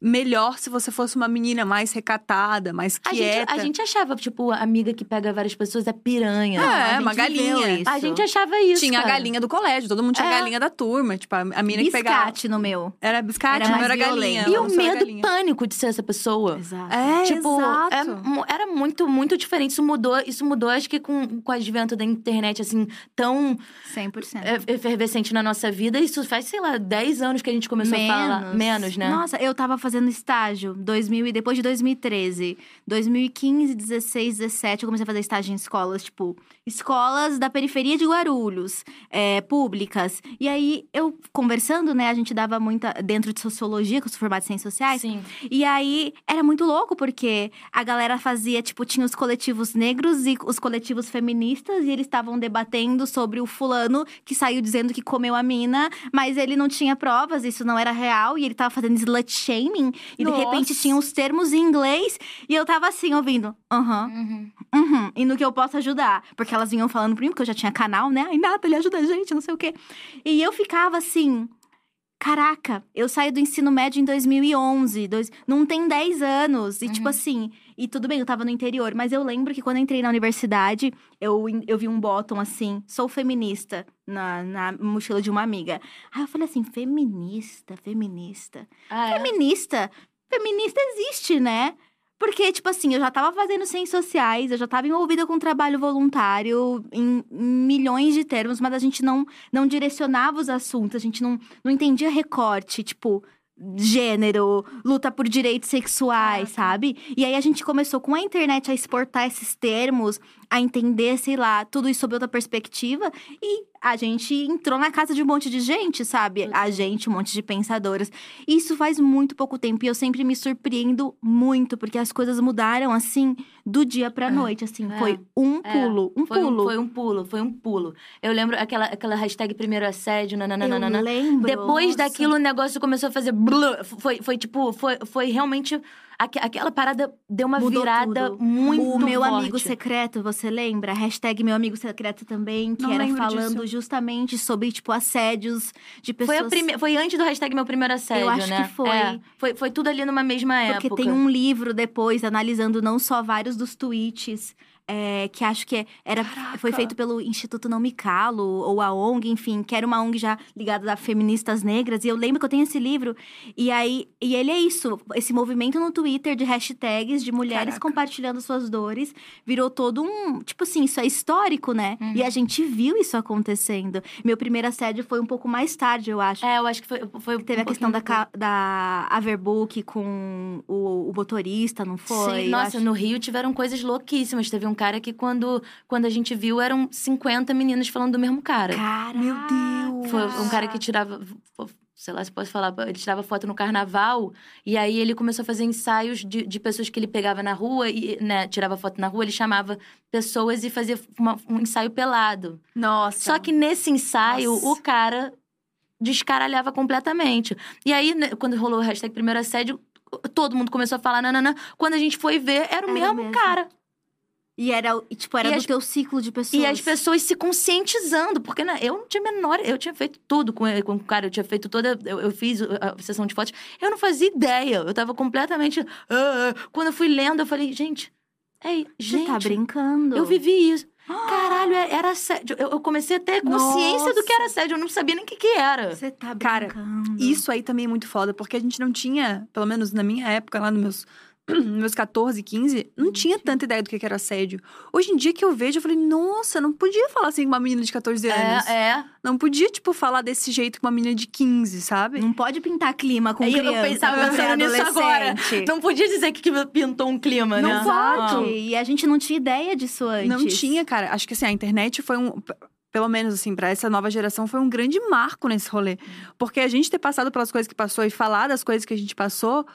melhor se você fosse uma menina mais recatada, mais A gente, quieta. a gente achava, tipo, a amiga que pega várias pessoas é piranha. É, a gente uma galinha. A gente achava isso. tinha cara. a galinha do colégio, todo mundo tinha a É. galinha da turma. Tipo, a, a mina que pegava. Biscate no meu. Era biscate, Era não mais era galinha. E o medo e pânico de ser essa pessoa. Exato. É, Tipo, exato. é era muito, muito diferente. Isso mudou, isso mudou, acho que com, com o advento da internet, assim, tão 100%. é, efervescente na nossa vida. Isso faz, sei lá, 10 anos que a gente começou a falar. Menos, né? Nossa, eu tava fazendo estágio 2000 e depois de 2013. 2015, 16, 17, eu comecei a fazer estágio em escolas, tipo, escolas da periferia de Guarulhos, é, públicas. E aí, eu conversando, né, a gente dava muita. Dentro de sociologia, que eu sou formada em ciências sociais. Sim. E aí, era muito louco, porque a galera fazia, tipo, tinha os coletivos negros e os coletivos feministas, e eles estavam debatendo sobre o fulano que saiu dizendo que comeu a mina, mas ele não tinha provas, isso não era real, e ele tava fazendo slut shaming, e de repente Nossa. tinha os termos em inglês, e eu tava assim, ouvindo, aham, Uhum. uhum, e no que eu posso ajudar. Porque elas vinham falando pra mim, porque eu já tinha canal, né? Ai, Nathalie, ajuda a gente, não sei o quê. E eu ficava assim. Caraca, eu saí do ensino médio em 2011, dois, não tem 10 anos. E tipo Uhum. assim, e tudo bem, eu tava no interior, mas eu lembro que quando eu entrei na universidade, eu, eu vi um bottom assim, sou feminista, na, na mochila de uma amiga. Aí eu falei assim, feminista, feminista. Ah, é? Feminista, feminista existe, né? Porque, tipo assim, eu já tava fazendo ciências sociais, eu já tava envolvida com trabalho voluntário em, em milhões de termos, mas a gente não, não direcionava os assuntos, a gente não, não entendia recorte, tipo, gênero, luta por direitos sexuais, Caraca. sabe? E aí a gente começou com a internet a exportar esses termos, a entender, sei lá, tudo isso sob outra perspectiva, e a gente entrou na casa de um monte de gente, sabe? A gente, um monte de pensadoras. Isso faz muito pouco tempo e eu sempre me surpreendo muito, porque as coisas mudaram assim do dia pra É, noite, assim, é, foi um é. pulo, um Foi um, pulo. foi um pulo, foi um pulo. Eu lembro aquela, aquela hashtag primeiro assédio, nananana. eu lembro. Depois nossa. daquilo, o negócio começou a fazer. blur. Foi, foi tipo, foi, foi realmente. Aque- aquela parada deu uma Mudou virada tudo. muito O meu forte. amigo secreto, você lembra? Hashtag meu amigo secreto também, que Não era falando disso. justamente sobre, tipo, assédios de Foi, pessoas. a prime... foi antes do hashtag meu primeiro assédio, acho né? que foi. É, foi. Foi tudo ali numa mesma Porque época. tem um livro depois analisando não só vários dos tweets é, que acho que é- era, Caraca. foi feito pelo Instituto Não Me Calo, ou a ONG, enfim, que era uma ONG já ligada a feministas negras. E eu lembro que eu tenho esse livro. E aí, e ele é isso, esse movimento no Twitter de hashtags de mulheres Caraca. compartilhando suas dores, virou todo um, tipo assim, isso é histórico, né? Uhum. E a gente viu isso acontecendo. Meu primeiro assédio foi um pouco mais tarde, eu acho. É, eu acho que foi. foi Teve um a questão da, da Averbook com o, o motorista, não foi? Sim, Eu nossa, acho- no Rio tiveram coisas louquíssimas. Teve um cara que, quando, quando a gente viu, eram 50 meninas falando do mesmo cara. Caraca! Meu Deus! Foi um cara que tirava. Sei lá se posso falar, ele tirava foto no carnaval, e aí ele começou a fazer ensaios de, de pessoas que ele pegava na rua, e né, tirava foto na rua, ele chamava pessoas e fazia uma- um ensaio pelado. Nossa. Só que nesse ensaio, Nossa. o cara descaralhava completamente. E aí, né, quando rolou o hashtag primeiro assédio, todo mundo começou a falar nananã. Quando a gente foi ver, era o Era mesmo, mesmo. cara. E era, o- e, tipo, era E do as- teu ciclo de pessoas. E as pessoas se conscientizando, porque né, eu não tinha menor. Eu tinha feito tudo com, com o cara, eu tinha feito toda. Eu, eu fiz a, a sessão de fotos, eu não fazia ideia. Eu tava completamente. ah. Quando eu fui lendo, eu falei, gente. É, Você gente. tá brincando. Eu vivi isso. Caralho, é- era assédio. Eu, eu comecei a ter consciência do que era assédio. Eu não sabia nem o que, que era. Você tá Cara, brincando. Isso aí também é muito foda, porque a gente não tinha, pelo menos na minha época, lá nos meus, meus 14, 15, não tinha tanta ideia do que era assédio. Hoje em dia que eu vejo, eu falei, nossa, não podia falar assim com uma menina de 14 anos. É, é. Não podia, tipo, falar desse jeito com uma menina de 15, sabe? Não pode pintar clima com Aí eu criança. pensava quando você é pensando nisso agora. Não podia dizer que pintou um clima, Não né? pode. Não. E a gente não tinha ideia disso antes. Não tinha, cara. Acho que assim, a internet foi um. Pelo menos, assim, pra essa nova geração, foi um grande marco nesse rolê. Porque a gente ter passado pelas coisas que passou e falar das coisas que a gente passou.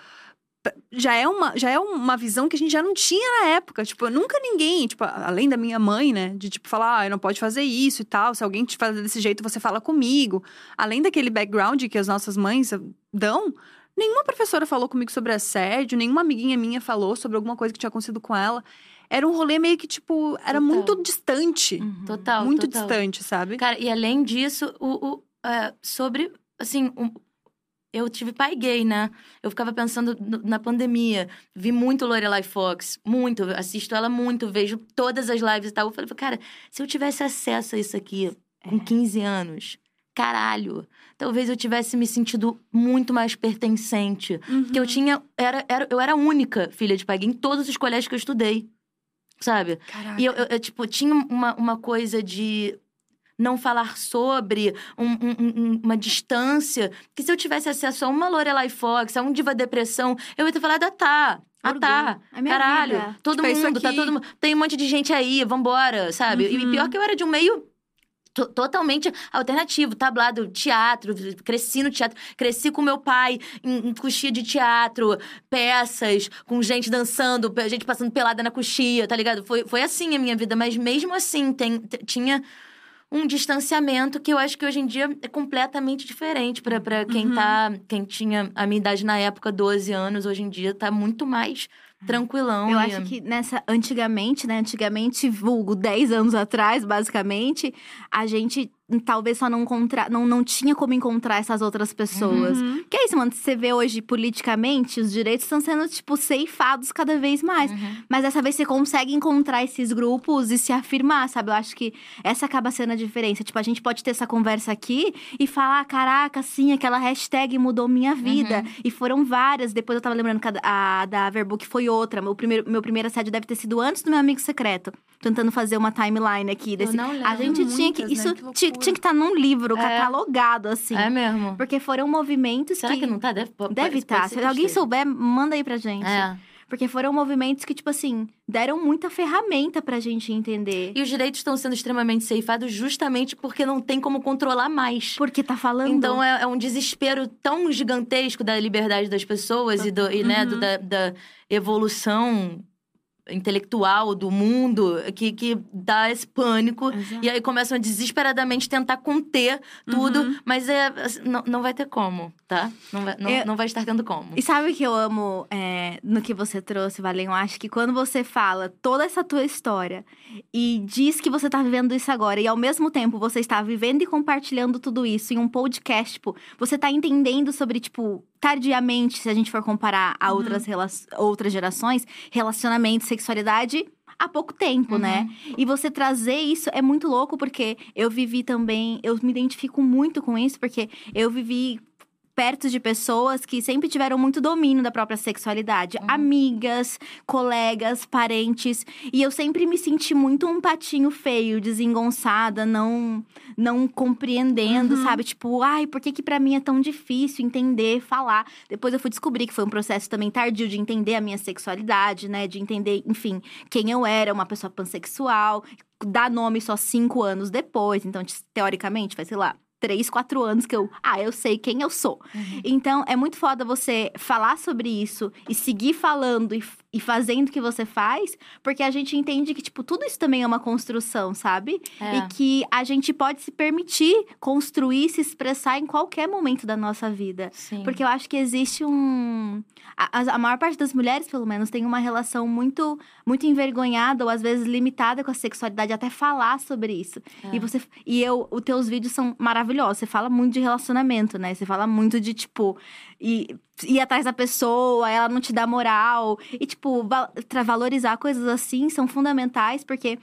Já é, uma, já é uma visão que a gente já não tinha na época. Tipo, nunca ninguém, tipo, além da minha mãe, né? De tipo, falar, ah, não pode fazer isso e tal. Se alguém te fazer desse jeito, você fala comigo. Além daquele background que as nossas mães dão, nenhuma professora falou comigo sobre assédio, nenhuma amiguinha minha falou sobre alguma coisa que tinha acontecido com ela. Era um rolê meio que, tipo, era Total. muito distante. Uhum. Total. muito total. distante, sabe? Cara, e além disso, o, o, é, sobre, assim, um- eu tive pai gay, né? Eu ficava pensando na pandemia. Vi muito Lorelai Fox, muito. Assisto ela muito, vejo todas as lives e tal. Eu falei, cara, se eu tivesse acesso a isso aqui com 15 anos, caralho, talvez eu tivesse me sentido muito mais pertencente. Porque Uhum. eu tinha. Era, era, eu era a única filha de pai gay em todos os colégios que eu estudei. Sabe? Caraca. E eu, eu- eu, tipo, tinha uma, uma coisa de não falar sobre, um- um- um- uma distância, que se eu tivesse acesso a uma Lorelai Fox, a um Diva Depressão, eu ia ter falado, ah, tá. Ah, tá. É Caralho. vida. Todo Tipo, é mundo, tá todo mundo. Tem um monte de gente aí, vambora, sabe? E Uhum. pior que eu era de um meio to- totalmente alternativo, tablado, teatro, cresci no teatro, cresci com meu pai em, em coxia de teatro, peças, com gente dançando, gente passando pelada na coxia, tá ligado? Foi, foi assim a minha vida, mas mesmo assim tem, tinha um distanciamento que eu acho que hoje em dia é completamente diferente pra quem Uhum. tá, quem tinha a minha idade na época, 12 anos, hoje em dia tá muito mais tranquilão. Eu e- acho que nessa. Antigamente, né? Antigamente, vulgo 10 anos atrás, basicamente, a gente talvez só não encontrar. Não, não tinha como encontrar essas outras pessoas. Uhum. Que é isso, mano. Você vê hoje politicamente, os direitos estão sendo, tipo, ceifados cada vez mais. Uhum. Mas dessa vez você consegue encontrar esses grupos e se afirmar, sabe? Eu acho que essa acaba sendo a diferença. Tipo, a gente pode ter essa conversa aqui e falar: caraca, sim, aquela hashtag mudou minha vida. Uhum. E foram várias. Depois eu tava lembrando que a, a da Verbook foi outra. Meu primeiro, meu primeiro assédio deve ter sido antes do meu amigo secreto. Tentando fazer uma timeline aqui desse. não lembro. a gente tinha que. Né? Isso Que tinha, que estar num livro, É. catalogado, assim. É mesmo. Porque foram movimentos Será que, não tá? Deve, Deve estar. ser Se que alguém souber, manda aí pra gente. É. Porque foram movimentos que, tipo assim, deram muita ferramenta pra gente entender. E os direitos estão sendo extremamente ceifados justamente porque não tem como controlar mais. Porque tá falando. Então é, é um desespero tão gigantesco da liberdade das pessoas e, do, e, né, do- Uhum. da, da evolução intelectual do mundo que, que dá esse pânico. Exato. E aí começam a desesperadamente tentar conter tudo, Uhum. mas é, assim, não, não vai ter como, tá? Não vai, não, Eu- não vai estar tendo como. E sabe o que eu amo é, no que você trouxe, Valen? Eu acho que quando você fala toda essa tua história e diz que você tá vivendo isso agora, e ao mesmo tempo você está vivendo e compartilhando tudo isso em um podcast, tipo, você tá entendendo sobre, tipo, tardiamente, se a gente for comparar a Uhum. outras, rela- outras gerações, relacionamento, sexualidade. há pouco tempo, né? E você trazer isso é muito louco, porque eu vivi também, eu me identifico muito com isso, porque eu vivi perto de pessoas que sempre tiveram muito domínio da própria sexualidade. Uhum. Amigas, colegas, parentes. E eu sempre me senti muito um patinho feio, desengonçada, não não compreendendo, Uhum. sabe? Tipo, ai, por que que pra mim é tão difícil entender, falar? Depois eu fui descobrir que foi um processo também tardio de entender a minha sexualidade, né? De entender, enfim, quem eu era, uma pessoa pansexual. Dar nome só cinco anos depois. Então, teoricamente, vai, sei lá, três, quatro anos que eu. Ah, eu sei quem eu sou. Então, é muito foda você falar sobre isso e seguir falando e, e fazendo o que você faz, porque a gente entende que, tipo, tudo isso também é uma construção, sabe? É. E que a gente pode se permitir construir, se expressar em qualquer momento da nossa vida. Sim. Porque eu acho que existe um. A, a- maior parte das mulheres, pelo menos, tem uma relação muito, muito envergonhada ou às vezes limitada com a sexualidade, até falar sobre isso. É. E você. E eu, os teus vídeos são maravilhosos. Você fala muito de relacionamento, né? Você fala muito de, tipo, ir, ir atrás da pessoa, ela não te dá moral. E, tipo, valorizar coisas assim são fundamentais, porque.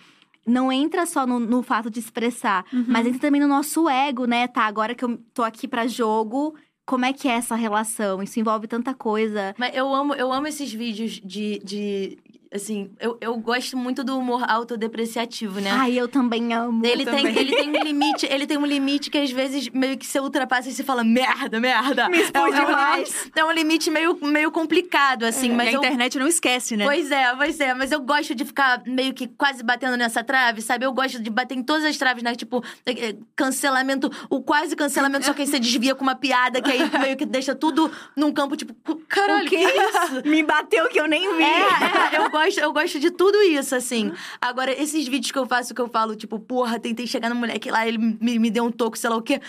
Não entra só no, no fato de expressar, Uhum. mas entra também no nosso ego, né? Tá, agora que eu tô aqui pra jogo, como é que é essa relação? Isso envolve tanta coisa. Mas eu amo, eu amo esses vídeos de. de assim, eu, eu gosto muito do humor autodepreciativo, né? Ai, eu também amo. Ele Eu tem, também. ele tem um limite, ele tem um limite que às vezes meio que você ultrapassa e você fala merda, merda. Me é, um- é um demais. É um limite meio, meio complicado, assim, E mas a eu. internet não esquece, né? Pois é, pois é, mas eu gosto de ficar meio que quase batendo nessa trave, sabe? Eu gosto de bater em todas as traves, né? Tipo, é, é, cancelamento, o quase cancelamento, só que aí você desvia com uma piada, que aí meio que deixa tudo num campo, tipo, caralho, que isso? Me bateu que eu nem vi. É, é, eu gosto, eu gosto de tudo isso, assim. Agora, esses vídeos que eu faço, que eu falo, tipo, porra, tentei chegar no moleque lá, ele me, me deu um toco, sei lá o quê.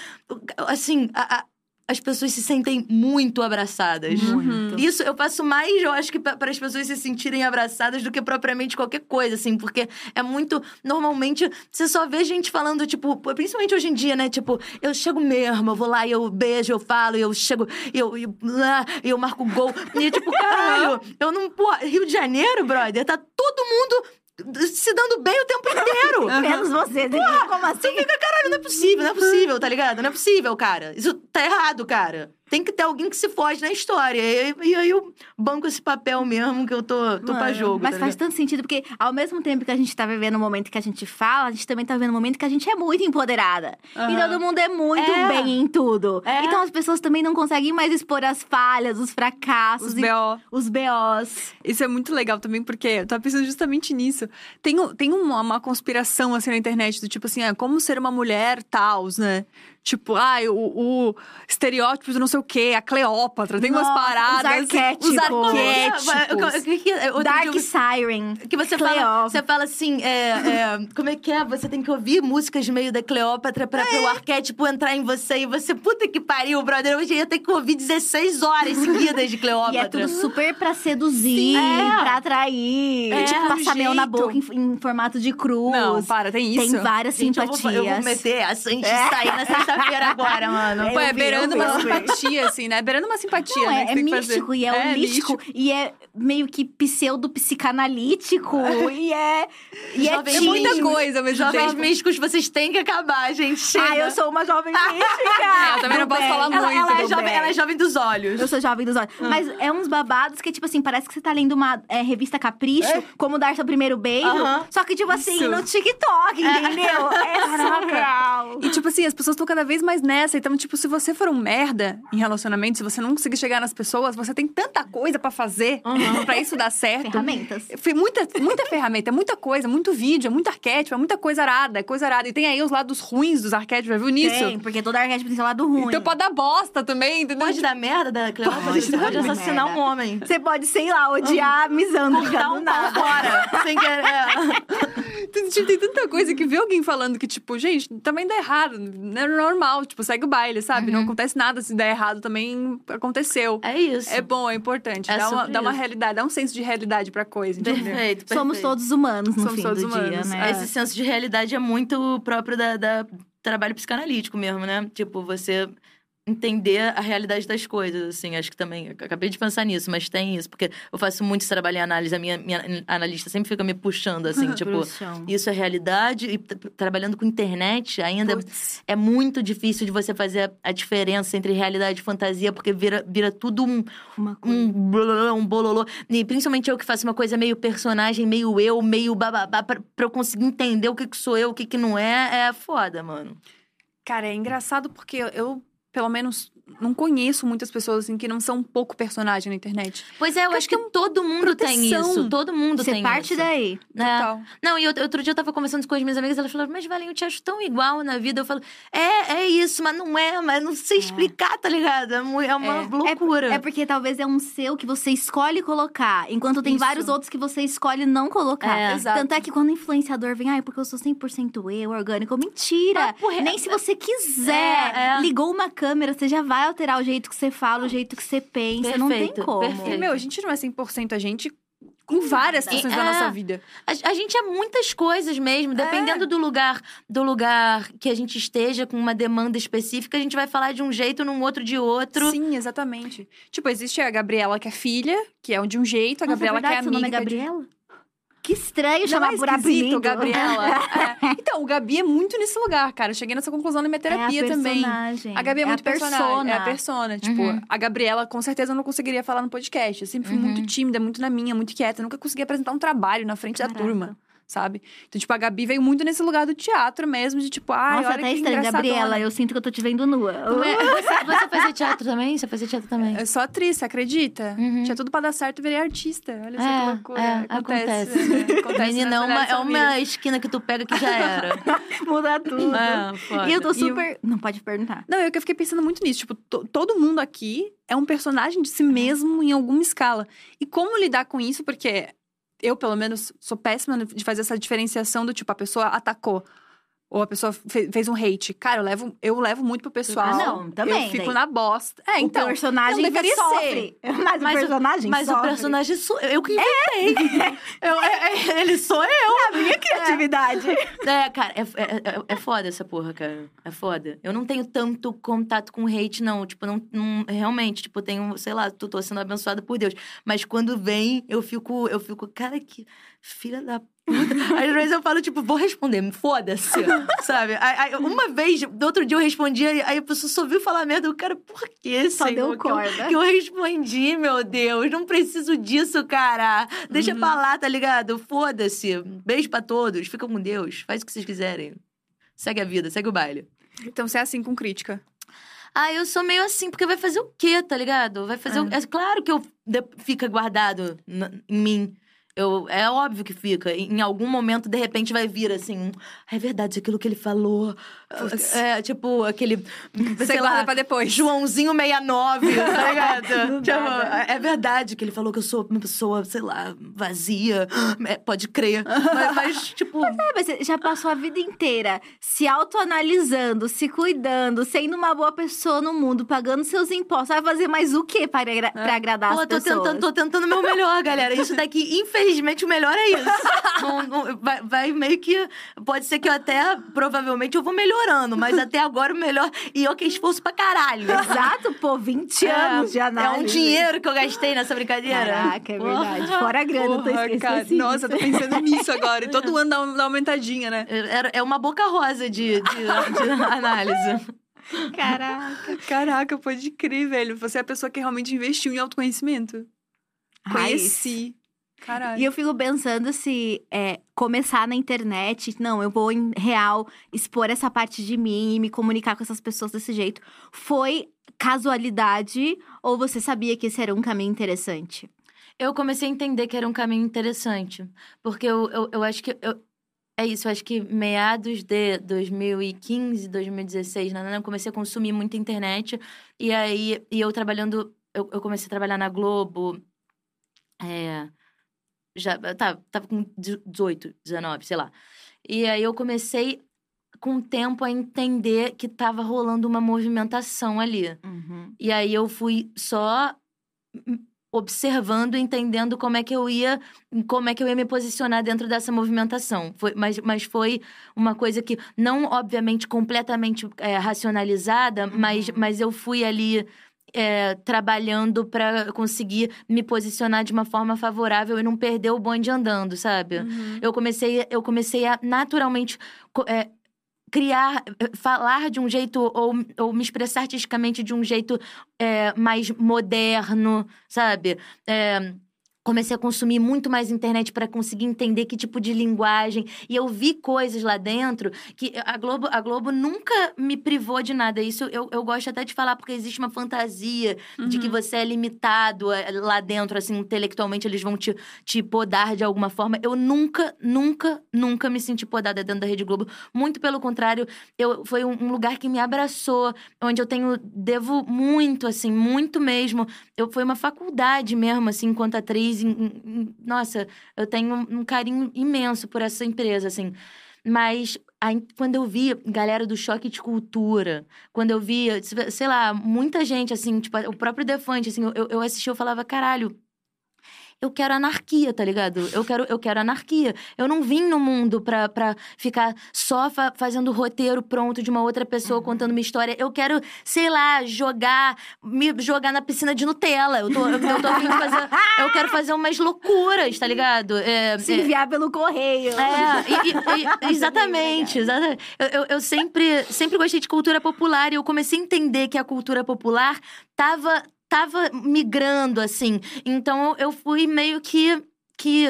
Assim, a- a- as pessoas se sentem muito abraçadas. Muito. Isso eu faço mais, eu acho que para as pessoas se sentirem abraçadas do que propriamente qualquer coisa, assim, porque é muito. Normalmente, você só vê gente falando, tipo, principalmente hoje em dia, né? Tipo, eu chego mesmo, eu vou lá e eu beijo, eu falo, eu chego, eu, eu, lá, e eu marco gol. E tipo, caralho, eu não. Pô, Rio de Janeiro, brother, tá todo mundo se dando bem o tempo inteiro. Menos você, Dri. Como assim? Você fica, caralho, não é possível, não é possível, tá ligado? Não é possível, cara. Isso tá errado, cara. Tem que ter alguém que se foge na história. E, e aí eu banco esse papel mesmo que eu tô, tô pra jogo. Mas tá faz tanto sentido, porque ao mesmo tempo que a gente tá vivendo o momento que a gente fala, a gente também tá vivendo o momento que a gente é muito empoderada. E Aham. todo mundo é muito É. bem em tudo. É. Então as pessoas também não conseguem mais expor as falhas, os fracassos, Os e- BO. os BOs. Isso é muito legal também, porque eu tava pensando justamente nisso. Tem, um- tem uma, uma conspiração, assim, na internet, do tipo assim, ah, como ser uma mulher tals, né? Tipo, ah, o, o estereótipo do não sei o quê, a Cleópatra, tem umas Nossa, paradas. os arquétipos. Os É, arquétipos. é? Dark eu- Siren. Que você fala, você fala assim, é, é, como é que é? Você tem que ouvir músicas meio da Cleópatra pra, pra o arquétipo entrar em você. E você, puta que pariu, brother. Hoje eu ia ter que ouvir 16 horas seguidas de Cleópatra. E é tudo super pra seduzir, É. pra atrair. É. Tipo, passar mel na boca em, em formato de cruz. Não, para, tem isso. Tem várias Gente, eu simpatias. vou, eu vou meter essa antes É. de sair na sexta-feira agora, mano. Pô, é beirando uma simpatia, assim, né? Beirando uma simpatia, Não, né? é, é que fazer. místico, e é, holístico, e é meio que pseudo-psicanalítico, e é. E é, Jovem É muita teen. coisa mesmo Jovens tempo. místicos, vocês têm que acabar, gente. Chega. Ah, eu sou uma jovem mística! É, eu também não posso falar ela, muito, ela é jovem, ela é jovem dos olhos. Eu sou jovem dos olhos. Mas é uns babados que, tipo assim, parece que você tá lendo uma é, revista Capricho, como dar seu primeiro beijo. Aham. Só que, tipo assim, Isso. no TikTok, entendeu? É surreal. E, tipo assim, as pessoas estão cada vez mais nessa. Então, tipo, se você for um merda em relacionamento, se você não conseguir chegar nas pessoas, você tem tanta coisa pra fazer pra isso dar certo. Ferramentas. Foi muita, muita ferramenta, é muita coisa, muito vídeo, é muito arquétipo, é muita coisa arada, é coisa arada. E tem aí os lados ruins dos arquétipos, já viu nisso? Tem, porque todo arquétipo tem seu lado ruim. Então pode dar bosta também, entendeu? Pode dar merda da Cleópatra? Pode Você dar pode assassinar merda. um homem. Você pode, sei lá, odiar a misândrica Cortar do um pau nada. fora. Sem querer. Tem, tipo, tem tanta coisa que vê alguém falando que, tipo, gente, também dá errado. É normal, tipo, segue o baile, sabe? Não acontece nada. Se der errado, também aconteceu. É isso. É bom, é importante. É dá, uma, dá uma realidade, dá um senso de realidade pra coisa, entendeu? Perfeito, perfeito. Somos todos humanos no Somos fim todos do dia, humanos, né? é. Esse senso de realidade é muito próprio da, da trabalho psicanalítico mesmo, né? Tipo, você entender a realidade das coisas, assim. Acho que também, acabei de pensar nisso, mas tem isso. Porque eu faço muito esse trabalho em análise, a minha, minha analista sempre fica me puxando, assim, tipo... Pro chão. Isso é realidade e trabalhando com internet ainda Putz. é muito difícil de você fazer a, a diferença entre realidade e fantasia, porque vira, vira tudo um, um, blololô, um bololô. E principalmente eu que faço uma coisa meio personagem, meio eu, meio bababá, pra, pra eu conseguir entender o que, que sou eu, o que, que não é, é foda, mano. Cara, é engraçado porque eu, pelo menos, não conheço muitas pessoas assim que não são um pouco personagem na internet. Pois é, eu Porque acho que todo mundo tem proteção. isso. Todo mundo Você tem parte isso. daí. É. Total. Não, e outro, outro dia eu tava conversando com as minhas amigas, elas falaram, mas Valinho, eu te acho tão igual na vida. Eu falo, é, é isso, mas não é, mas não sei explicar, tá ligado? É, é uma É. loucura. É porque talvez é um seu que você escolhe colocar, enquanto tem Isso. vários outros que você escolhe não colocar. É. Exato. Tanto é que quando o influenciador vem, ai, porque eu sou 100% eu, orgânico. Mentira! Ah, porra, Nem se você quiser. É, é. Ligou uma câmera, você já vai alterar o jeito que você fala, o jeito que você pensa. não tem Perfeito, como. Perfeito. meu, a gente não é 100% a gente em várias nada. situações E- da é. nossa vida. A, a gente é muitas coisas mesmo, dependendo do lugar, do lugar que a gente esteja com uma demanda específica, a gente vai falar de um jeito, num outro de outro. Sim, exatamente. Tipo, existe a Gabriela que é filha, que é de um jeito, a Nossa, Gabriela verdade, que é seu nome amiga. é é de- Gabriela? Que estranho chamar é por apelido. Gabriela. É. Então, o Gabi é muito nesse lugar, cara. Eu cheguei nessa conclusão na minha terapia é a também. A Gabi é, muito a persona. personagem. É a persona. Tipo, Uhum. a Gabriela, com certeza, eu não conseguiria falar no podcast. Eu sempre fui Uhum. muito tímida, muito na minha, muito quieta. Eu nunca consegui apresentar um trabalho na frente Caraca. da turma, sabe? Então, tipo, a Gabi veio muito nesse lugar do teatro mesmo, de tipo, ai, Nossa, olha até que estranho. Gabriela. Eu sinto que eu tô te vendo nua. Você, você fazia teatro também? Você fazia teatro também? Eu sou atriz, você acredita? Uhum. Tinha tudo pra dar certo e virei artista. Olha só É, que loucura. é, acontece. acontece. né? acontece Menina, é uma, é uma famílias. esquina que tu pega que já era. Mudar tudo. é, foda. E eu tô o- super. Não pode perguntar. Não, eu que eu fiquei pensando muito nisso. Tipo, to- todo mundo aqui é um personagem de si mesmo em alguma escala. E como lidar com isso? Porque eu, pelo menos, sou péssima de fazer essa diferenciação do tipo, a pessoa atacou. Ou a pessoa fe- fez um hate. Cara, eu levo, eu levo muito pro pessoal. Ah, não, também, Eu fico daí. na bosta. É, então. o personagem não deveria sofre. Mas, Mas o o- personagem Mas o sofre. personagem sou eu que inventei. Eu- é- é- ele sou eu. A minha criatividade. É, cara, é, é, é- é foda essa porra, cara. É foda. Eu não tenho tanto contato com hate, não. Tipo, não, não- realmente, tipo, tenho, sei lá, tô, tô sendo abençoada por Deus. Mas quando vem, eu fico, eu fico, cara, que filha da puta. Às vezes eu falo, tipo, vou responder, foda-se, sabe? Aí, uma vez, do outro dia eu respondi, aí a pessoa só viu falar merda. Eu, cara, por que, Só Senhor, deu que eu- corda. que eu respondi, meu Deus. Não preciso disso, cara. Deixa pra lá, tá ligado? Foda-se. Beijo pra todos. Fica com Deus. Faz o que vocês quiserem. Segue a vida, segue o baile. Então, você é assim com crítica. Ah, eu sou meio assim, porque vai fazer o quê, tá ligado? Vai fazer o... É claro que eu de- fica guardado em mim. Eu, é óbvio que fica. Em algum momento, de repente, vai vir assim. um, É verdade, aquilo que ele falou. Putz. É, tipo, aquele. Você guarda lá, pra depois. Joãozinho 69, tá ligado? Do Tipo, nada. é verdade que ele falou que eu sou uma pessoa, sei lá, vazia. É, pode crer. Mas, mas, tipo. É, mas você já passou a vida inteira se autoanalisando, se cuidando, sendo uma boa pessoa no mundo, pagando seus impostos. Vai fazer mais o quê para, agra- pra agradar Pô, as tô pessoas? tentando, tô tentando meu melhor, galera. Isso daqui, infelizmente, o melhor é isso. Não- não- vai, vai meio que. Pode ser que eu até, provavelmente, eu vou melhorando, mas até agora o melhor. E eu que esforço pra caralho. Exato, pô, 20 É, anos de É análise. um dinheiro que eu gastei nessa brincadeira. Caraca, é Porra. verdade. Fora a grana, eu tô Porra, esquecendo. Nossa, eu tô pensando nisso agora. E todo ano dá uma, dá uma aumentadinha, né? É é uma boca rosa de, de, de análise. Caraca. Caraca, pode crer, velho. Você é a pessoa que realmente investiu em autoconhecimento. Conheci. Caralho. E eu fico pensando se é, começar na internet, não, eu vou em real expor essa parte de mim e me comunicar com essas pessoas desse jeito. Foi casualidade ou você sabia que esse era um caminho interessante? Eu comecei a entender que era um caminho interessante. Porque eu, eu, eu acho que. Eu, é isso, eu acho que meados de 2015, 2016, né, eu comecei a consumir muita internet. E aí, e eu trabalhando. Eu, eu comecei a trabalhar na Globo. É, já tá, tava com 18, 19, sei lá. E aí eu comecei, com o tempo, a entender que tava rolando uma movimentação ali. E aí eu fui só m- observando, entendendo como é que eu ia, como é que eu ia me posicionar dentro dessa movimentação. Foi, mas, mas foi uma coisa que não, obviamente, completamente é, racionalizada, uhum. mas, mas eu fui ali é, trabalhando para conseguir me posicionar de uma forma favorável e não perder o bonde andando, sabe? Uhum. Eu comecei, eu comecei a naturalmente é, criar, eh, falar de um jeito ou, ou me expressar artisticamente de um jeito é, mais moderno, sabe? É, comecei a consumir muito mais internet para conseguir entender que tipo de linguagem e eu vi coisas lá dentro que a Globo a Globo nunca me privou de nada isso eu, eu gosto até de falar porque existe uma fantasia uhum. de que uhum. você é limitado eh, lá dentro assim intelectualmente eles vão te, te podar de alguma forma eu nunca nunca nunca me senti podada dentro da Rede Globo muito pelo contrário eu foi um, um lugar que me abraçou onde eu tenho devo muito assim muito mesmo eu foi uma faculdade mesmo assim enquanto atriz em, em, nossa, eu tenho um carinho imenso por essa empresa, assim. Mas aí, quando eu vi galera do choque de cultura, quando eu vi, sei lá, muita gente, assim, tipo, o próprio Defante, assim, eu, eu assisti, eu falava, caralho, eu quero anarquia, tá ligado? Eu quero, eu quero anarquia. Eu não vim no mundo pra, pra ficar só fa fazendo roteiro pronto de uma outra pessoa uhum. contando uma história. Eu quero, sei lá, jogar, me jogar na piscina de Nutella. Eu tô, eu, eu tô fazer. Eu quero fazer umas loucuras, tá ligado? É, Se enviar é, pelo correio. É, e, e, e, exatamente. exatamente. Eu, eu, eu sempre, sempre gostei de cultura popular e eu comecei a entender que a cultura popular tava tava migrando, assim. Então eu fui meio que. que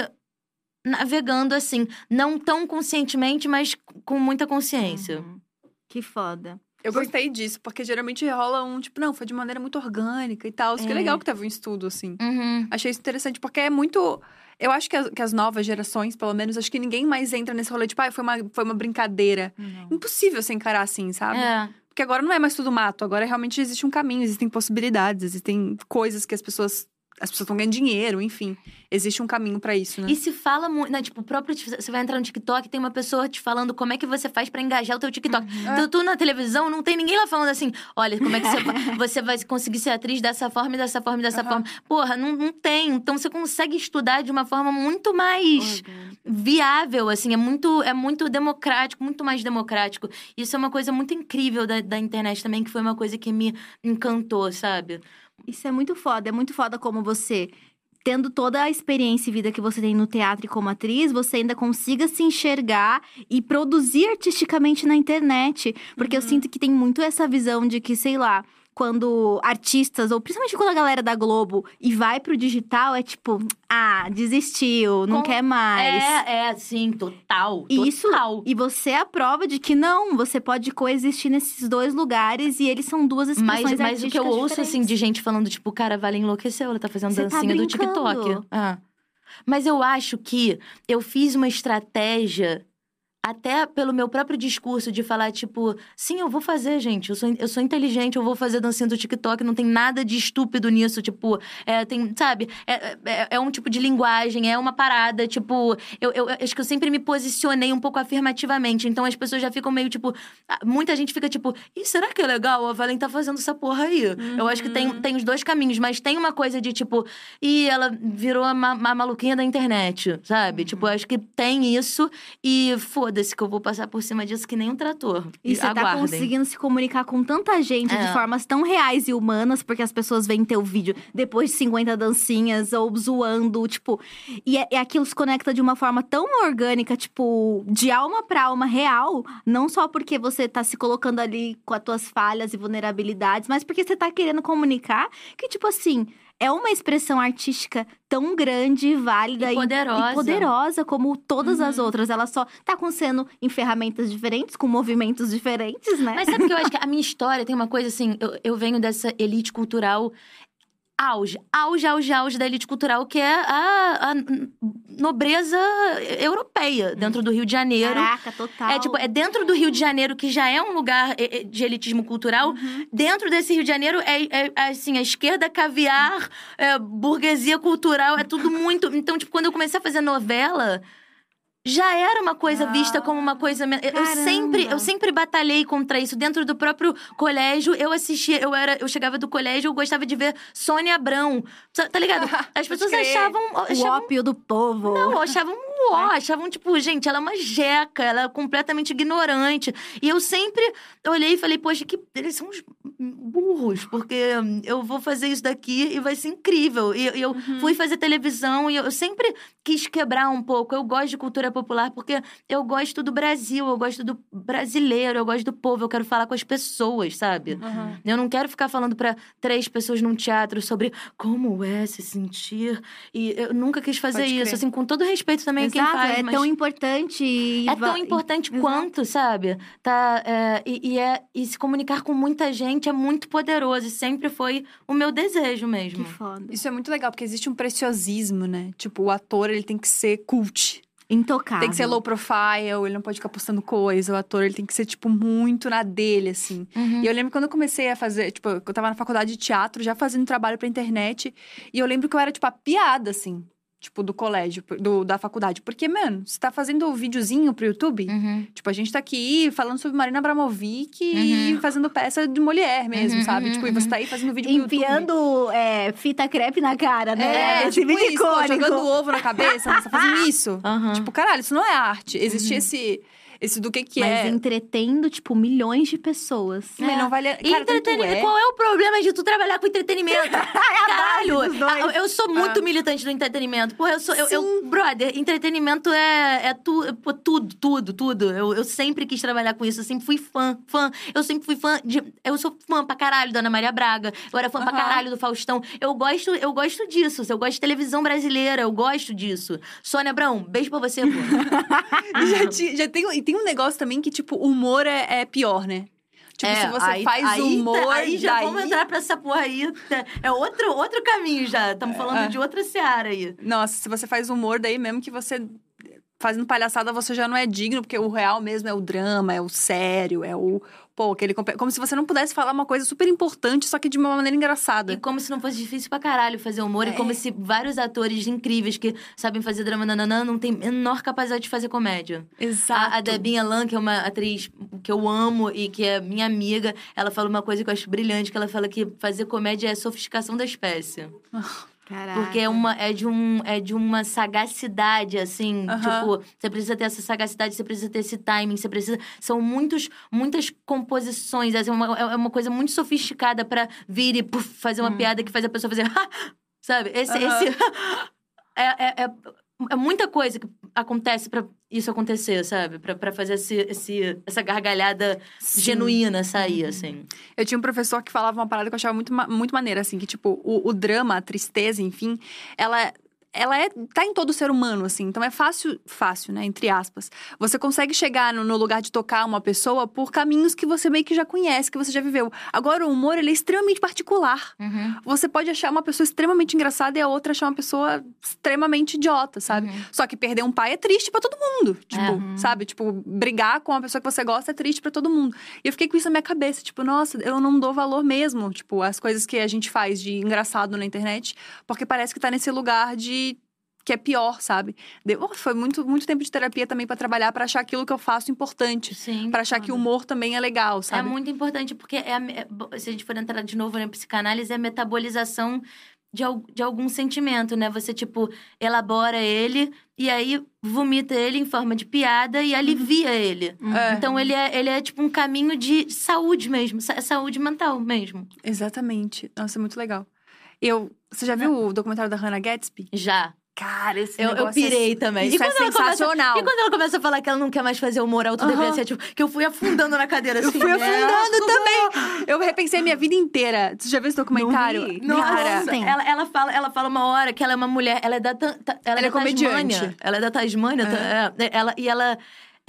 navegando assim, não tão conscientemente, mas com muita consciência. Uhum. Que foda. Eu gostei disso, porque geralmente rola um, tipo, não, foi de maneira muito orgânica e tal. Isso é. que é legal que teve um estudo, assim. Uhum. Achei isso interessante, porque é muito. Eu acho que as, que as, novas gerações, pelo menos, acho que ninguém mais entra nesse rolê, tipo, ah, foi uma, foi uma brincadeira. Não. Impossível você encarar assim, sabe? É. Porque agora não é mais tudo mato, agora realmente existe um caminho, existem possibilidades, existem coisas que as pessoas as pessoas estão ganhando dinheiro, enfim. Existe um caminho para isso, né? E se fala muito, né? Tipo, o próprio. Você vai entrar no TikTok, tem uma pessoa te falando como é que você faz para engajar o teu TikTok. Uhum. Então, tu na televisão, não tem ninguém lá falando assim: olha, como é que você, você vai conseguir ser atriz dessa forma e dessa forma e dessa uhum. forma. Porra, não, não tem. Então você consegue estudar de uma forma muito mais uhum. viável, assim. É muito, é muito democrático, muito mais democrático. Isso é uma coisa muito incrível da, da internet também, que foi uma coisa que me encantou, sabe? Isso é muito foda. É muito foda como você tendo toda a experiência e vida que você tem no teatro e como atriz, você ainda consiga se enxergar e produzir artisticamente na internet. Porque uhum. eu sinto que tem muito essa visão de que, sei lá, quando artistas, ou principalmente quando a galera da Globo e vai pro digital, é tipo, ah, desistiu, não Com... quer mais. É, é, sim, total. Isso, total. e você é a prova de que não, você pode coexistir nesses dois lugares e eles são duas expressões mas, mas o que eu ouço, diferentes. assim, de gente falando, tipo, cara, Vale enlouqueceu, ela tá fazendo você tá dancinha tá do TikTok. Ah. Mas eu acho que eu fiz uma estratégia até pelo meu próprio discurso de falar, tipo, sim, eu vou fazer, gente. Eu sou, eu sou inteligente, eu vou fazer dancinha do TikTok, não tem nada de estúpido nisso. Tipo, é, tem, sabe? É, é, é, um tipo de linguagem, é uma parada, tipo, eu, eu, acho que eu sempre me posicionei um pouco afirmativamente. Então as pessoas já ficam meio, tipo, muita gente fica tipo, e será que é legal a Valen tá fazendo essa porra aí? Uhum. Eu acho que tem, uhum. tem os dois caminhos, mas tem uma coisa de, tipo, e ela virou uma, uma maluquinha da internet, sabe? Uhum. Tipo, eu acho que tem isso e foda foda-se que eu vou passar por cima disso que nem um trator. E, você tá conseguindo se comunicar com tanta gente é. de formas tão reais e humanas, porque as pessoas veem teu vídeo depois de 50 dancinhas ou zoando, tipo. E, é, e aquilo se conecta de uma forma tão orgânica, tipo, de alma pra alma real. Não só porque você tá se colocando ali com as tuas falhas e vulnerabilidades, mas porque você tá querendo comunicar que, tipo assim é uma expressão artística tão grande, válida e poderosa, e, poderosa como todas uhum. as outras. Ela só tá acontecendo em ferramentas diferentes, com movimentos diferentes, né? Mas sabe que eu acho que a minha história tem uma coisa assim, eu, eu venho dessa elite cultural auge, auge, auge, auge da elite cultural, que é a, a nobreza europeia, dentro do Rio de Janeiro. Caraca, total. É tipo, é dentro do Rio de Janeiro, que já é um lugar de elitismo cultural. Uhum. Dentro desse Rio de Janeiro é, é, é assim, a esquerda, caviar, é, burguesia cultural, é tudo muito. Então, tipo, quando eu comecei a fazer novela já era uma coisa vista Ah. como uma coisa. Eu sempre, eu sempre batalhei contra isso. Dentro do próprio colégio, eu assistia, eu era, eu chegava do colégio, eu gostava de ver Sônia Abrão. Tá tá ligado? As pessoas crer. achavam. O achavam ópio do povo. não, achavam ó, achavam, tipo, gente, ela é uma jeca, ela é completamente ignorante. E eu sempre olhei e falei, poxa, que eles são uns burros, porque eu vou fazer isso daqui e vai ser incrível. E eu fui fazer televisão e eu sempre quis quebrar um pouco. Eu gosto de cultura popular porque eu gosto do Brasil, eu gosto do brasileiro, eu gosto do povo, eu quero falar com as pessoas, sabe? Uhum. Eu não quero ficar falando pra três pessoas num teatro sobre como é se sentir. E eu nunca quis fazer Pode isso, crer. assim, com todo respeito também quem faz, é mas tão importante. e é tão importante Exato. quanto, sabe? Tá, é, e, e é, e se comunicar com muita gente é muito poderoso. E sempre foi o meu desejo Que mesmo. foda. Isso é muito legal, porque existe um preciosismo, né? Tipo, o ator, ele tem que ser cult. Intocável. Tem que ser low profile, ele não pode ficar postando coisa. O ator, ele tem que ser, tipo, muito na dele, assim. Uhum. E eu lembro quando eu comecei a fazer, tipo, eu tava na faculdade de teatro, já fazendo trabalho pra internet. E eu lembro que eu era, tipo, a piada, assim. Tipo, do colégio, do, da faculdade. Porque, mano, você tá fazendo um videozinho pro YouTube? Uhum. Tipo, a gente tá aqui falando sobre Marina Abramovic e Uhum. fazendo peça de mulher mesmo, Uhum, sabe? uhum, Tipo, e você tá aí fazendo vídeo pro YouTube. Enfiando é, fita crepe na cara, né? É, Esse tipo vídeo isso, pô, jogando ovo na cabeça, você tá fazendo isso. Tipo, caralho, isso não é arte. Existe esse, esse do que que Mas é. entretendo, tipo, milhões de pessoas. Mas não vale... Cara, entretenimento. é... Qual é o problema de tu trabalhar com entretenimento? Caralho! dos dois. Ah, Eu sou muito Ah. militante do entretenimento. Porra, eu sou. Eu, eu- brother, entretenimento é, é tu, pô, tudo, tudo, tudo. Eu, eu sempre quis trabalhar com isso. Eu sempre fui fã, fã. Eu sempre fui fã de. Eu sou fã pra caralho da Ana Maria Braga. Eu era fã pra Aham. caralho do Faustão. Eu gosto, eu gosto disso. Eu gosto de televisão brasileira. Eu gosto disso. Sônia Abrão, beijo pra você, pô. Já, ti- já tem, tem um negócio também que, tipo, humor é, é pior, né? Tipo, se você aí- faz aí, humor, Aí já daí... vamos entrar pra essa porra aí. É outro, outro caminho já. Estamos falando É. de outra seara aí. Nossa, se você faz humor, daí mesmo que você... Fazendo palhaçada, você já não é digno, porque o real mesmo é o drama, é o sério, é o... Pô, aquele... Como se você não pudesse falar uma coisa super importante, só que de uma maneira engraçada. E como se não fosse difícil pra caralho fazer humor. É. E como se vários atores incríveis que sabem fazer drama nananã não têm menor capacidade de fazer comédia. Exato. A, a Debinha Lan, que é uma atriz que eu amo e que é minha amiga, ela fala uma coisa que eu acho brilhante, que ela fala que fazer comédia é a sofisticação da espécie. Caraca. Porque é, uma, é, de um, é de uma sagacidade, assim. Aham. Tipo, você precisa ter essa sagacidade, você precisa ter esse timing, você precisa. São muitos, muitas composições. Assim, uma, é uma coisa muito sofisticada pra vir e puf, fazer uma piada que faz a pessoa fazer. Sabe? Esse. Uhum. Esse é, é, é, é muita coisa que acontece pra isso acontecer, sabe? Pra, pra fazer esse, esse, essa gargalhada Sim. genuína sair, assim. Eu tinha um professor que falava uma parada que eu achava muito, muito maneira, assim, que, tipo, o, o drama, a tristeza, enfim, ela. Ela é, tá em todo ser humano, assim. Então é fácil, fácil, né? Entre aspas. Você consegue chegar no, no lugar de tocar uma pessoa por caminhos que você meio que já conhece, que você já viveu. Agora, o humor, ele é extremamente particular. Você pode achar uma pessoa extremamente engraçada e a outra achar uma pessoa extremamente idiota, sabe? Uhum. Só que perder um pai é triste pra todo mundo. Tipo, É. sabe? Tipo, brigar com a pessoa que você gosta é triste pra todo mundo. E eu fiquei com isso na minha cabeça, tipo, nossa, eu não dou valor mesmo, tipo, as coisas que a gente faz de engraçado na internet, porque parece que tá nesse lugar de que é pior, sabe? Deu- oh, foi muito muito tempo de terapia também pra trabalhar pra achar aquilo que eu faço importante, Sim. Pra achar que o humor também é legal, É sabe? muito importante, porque é é se a gente for entrar de novo na psicanálise, é a metabolização de, de algum sentimento, né? Você, tipo, elabora ele e aí vomita ele em forma de piada e alivia ele. É. Então, ele é, ele é, tipo, um caminho de saúde mesmo, sa- saúde mental mesmo. Exatamente. Nossa, é muito legal. Eu, você já viu o documentário da Hannah Gatsby? Já. Cara, esse Eu, eu é- pirei também. Isso e é quando ela começa- sensacional. e quando ela começa a falar que ela não quer mais fazer humor autodepreciativo, que eu fui afundando na cadeira Eu assim. fui né? afundando também. Eu repensei a minha vida inteira. Você já viu esse documentário? Não. Nossa, Cara, ela, ela, fala, ela fala uma hora que ela é uma mulher, ela é da, ta- ta- ela Ela é é da comediante. Tasmânia. Ela é da Tasmânia. é, ela, e ela,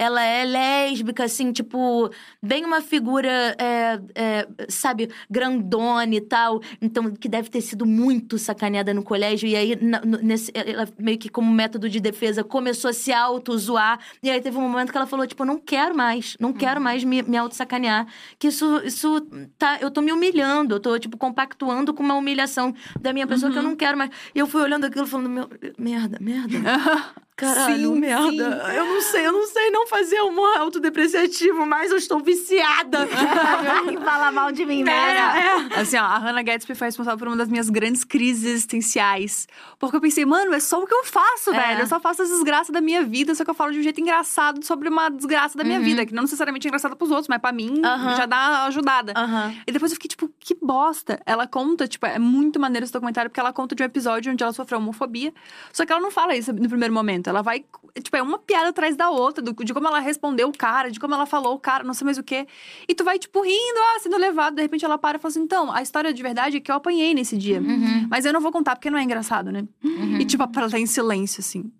ela é lésbica, assim, tipo, bem uma figura, é, é, sabe, grandona e tal. Então, que deve ter sido muito sacaneada no colégio. E aí, na- nesse, ela meio que como método de defesa, começou a se auto-zoar. E aí teve um momento que ela falou, tipo, não quero mais, não quero mais me, me auto-sacanear. Que isso, isso tá, eu tô me humilhando, eu tô, tipo, compactuando com uma humilhação da minha pessoa que eu não quero mais. E eu fui olhando aquilo falando, meu, merda, merda. caralho, Sim, merda. sim. Eu não sei, eu não sei não fazer humor autodepreciativo, mas eu estou viciada. Fala mal de mim, né? é. Assim, ó, a Hannah Gatsby foi responsável por uma das minhas grandes crises existenciais. Porque eu pensei, mano, é só o que eu faço, É. velho. Eu só faço as desgraças da minha vida, só que eu falo de um jeito engraçado sobre uma desgraça da minha Uhum. vida. Que não necessariamente é engraçada pros outros, mas pra mim Aham. já dá uma ajudada. Aham. E depois eu fiquei, tipo, que bosta. Ela conta, tipo, é muito maneiro esse documentário, porque ela conta de um episódio onde ela sofreu homofobia. Só que ela não fala isso no primeiro momento. Ela vai, tipo, é uma piada atrás da outra, do- de como ela respondeu o cara, de como ela falou o cara, não sei mais o quê. E tu vai, tipo, rindo, ah, sendo levado. De repente ela para e fala assim: então, a história de verdade é que eu apanhei nesse dia. Uhum. Mas eu não vou contar porque não é engraçado, né? Uhum. E, tipo, ela tá em silêncio, assim.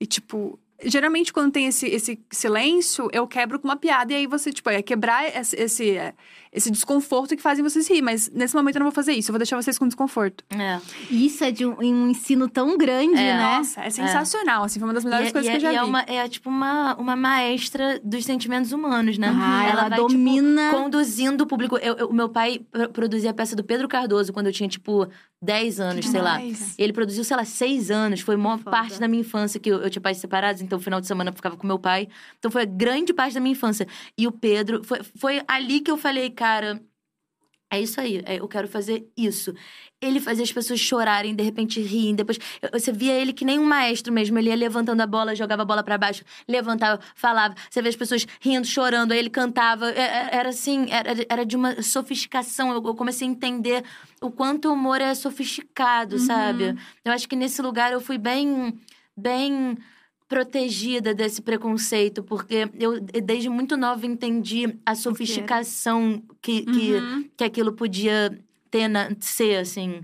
E, tipo, geralmente quando tem esse, esse silêncio, eu quebro com uma piada. E aí você, tipo, é quebrar esse, esse, é, esse desconforto que fazem vocês rir. Mas nesse momento eu não vou fazer isso. Eu vou deixar vocês com desconforto. É. Isso é de um, um ensino tão grande, É. né? Nossa, é sensacional. Assim, foi uma das melhores E é- coisas e que eu é- já e vi. é, uma, é tipo uma, uma maestra dos sentimentos humanos, né? Ah, ela, vai, tipo, domina. conduzindo o público. Eu- eu- o meu pai pro- produzia a peça do Pedro Cardoso quando eu tinha, tipo, 10 anos, sei lá. Ele produziu, sei lá, seis anos. Foi uma Foda. parte da minha infância que eu, eu tinha pais separados, então final de semana eu ficava com meu pai. Então foi grande parte da minha infância. E o Pedro, foi, foi ali que eu falei, cara. É isso aí, é, eu quero fazer isso. Ele fazia as pessoas chorarem, de repente riem, depois. Você via ele que nem um maestro mesmo. Ele ia levantando a bola, jogava a bola pra baixo, levantava, falava. Você vê as pessoas rindo, chorando, aí ele cantava. É- é- Era assim, era, era de uma sofisticação. Eu eu comecei a entender o quanto o humor é sofisticado, sabe? Eu acho que nesse lugar eu fui bem. bem protegida desse preconceito, porque eu desde muito nova entendi a sofisticação que, que, Uhum. que aquilo podia ter na, ser, assim.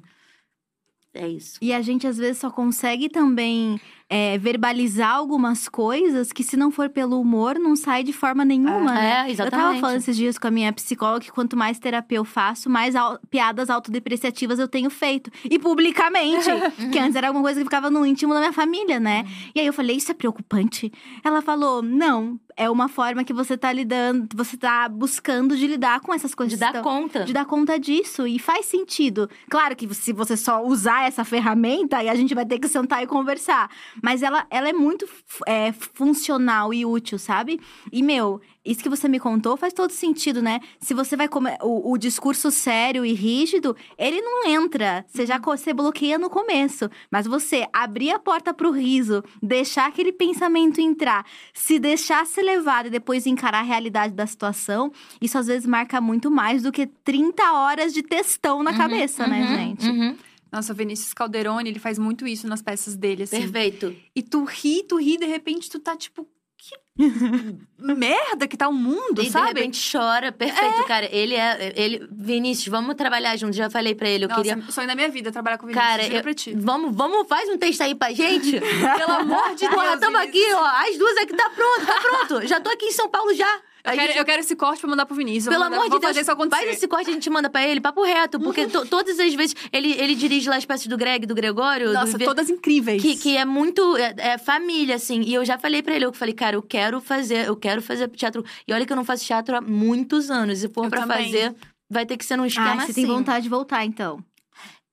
É isso. E a gente, às vezes, só consegue também é, verbalizar algumas coisas que, se não for pelo humor, não sai de forma nenhuma, né? É, Eu tava exatamente. falando esses dias com a minha psicóloga que quanto mais terapia eu faço, mais au- piadas autodepreciativas eu tenho feito. E publicamente. que antes era alguma coisa que ficava no íntimo da minha família, né? E aí eu falei, isso é preocupante? Ela falou, não. É uma forma que você tá lidando, você tá buscando de lidar com essas coisas. de dar Então, conta. de dar conta disso. E faz sentido. Claro que se você só usar essa ferramenta, aí a gente vai ter que sentar e conversar. Mas ela, ela é muito é, funcional e útil, sabe? E, meu, isso que você me contou faz todo sentido, né? Se você vai comer. O, o discurso sério e rígido, ele não entra. Você já você bloqueia no começo. Mas você abrir a porta pro riso, deixar aquele pensamento entrar, se deixar ser levado e depois encarar a realidade da situação, isso às vezes marca muito mais do que 30 horas de textão na cabeça, né, Uhum, gente? uhum. Nossa, o Vinícius Calderoni, ele faz muito isso nas peças dele, assim. Perfeito. E tu ri, tu ri, de repente tu tá tipo, que merda que tá o mundo, E sabe? de repente chora. Perfeito, cara. Ele é. Ele... Vinícius, vamos trabalhar juntos. Já falei pra ele. Eu Nossa, queria. sonho da minha vida trabalhar com o Vinícius, Cara, eu- pra ti. vamos, vamos, faz um texto aí pra gente. Pelo amor de Deus. Porra, tamo Vinícius. aqui, ó. As duas aqui tá pronto, tá pronto. Já tô aqui em São Paulo já. Eu quero, gente- eu quero esse corte pra mandar pro Vinícius. Pelo mandar- amor de Deus, isso acontecer. faz esse corte e a gente manda pra ele, papo reto. Porque to- todas as vezes ele, ele dirige lá as peças do Greg, do Gregório. Nossa, do... Todas incríveis. Que, que é muito é, é família, assim. E eu já falei pra ele, eu falei, cara, eu quero fazer, eu quero fazer teatro. E olha que eu não faço teatro há muitos anos. E for Eu pra também. fazer, vai ter que ser num esquema Ah, você assim. tem vontade de voltar, então.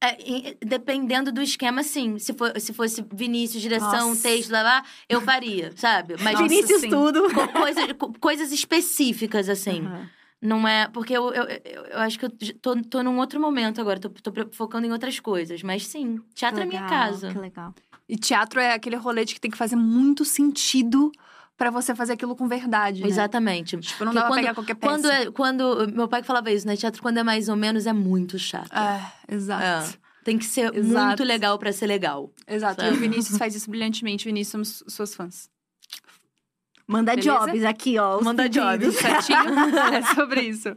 É, dependendo do esquema, sim. Se, for, se fosse Vinícius, direção, Nossa. texto, lá, lá, eu faria, sabe? Mas Nossa, Vinícius sim. tudo. co- coisa- co- coisas específicas, assim. Aham. Não é. Porque eu, eu, eu, eu acho que eu tô, tô num outro momento agora. Tô, tô focando em outras coisas. Mas sim, teatro é minha Legal, casa. Que legal. E teatro é aquele rolete que tem que fazer muito sentido pra você fazer aquilo com verdade. né? Exatamente. Tipo, não Porque dá pra quando- pegar qualquer peça. Quando, é, quando. Meu pai que falava isso, né? Teatro, quando é mais ou menos, é muito chato. É, exato. Tem que ser Exato. muito legal pra ser legal. Exato. Sabe? E o Vinícius faz isso brilhantemente. Vinícius, somos suas fãs. Manda Beleza? jobs aqui, ó. os Manda pedidos. jobs. Certinho? é sobre isso.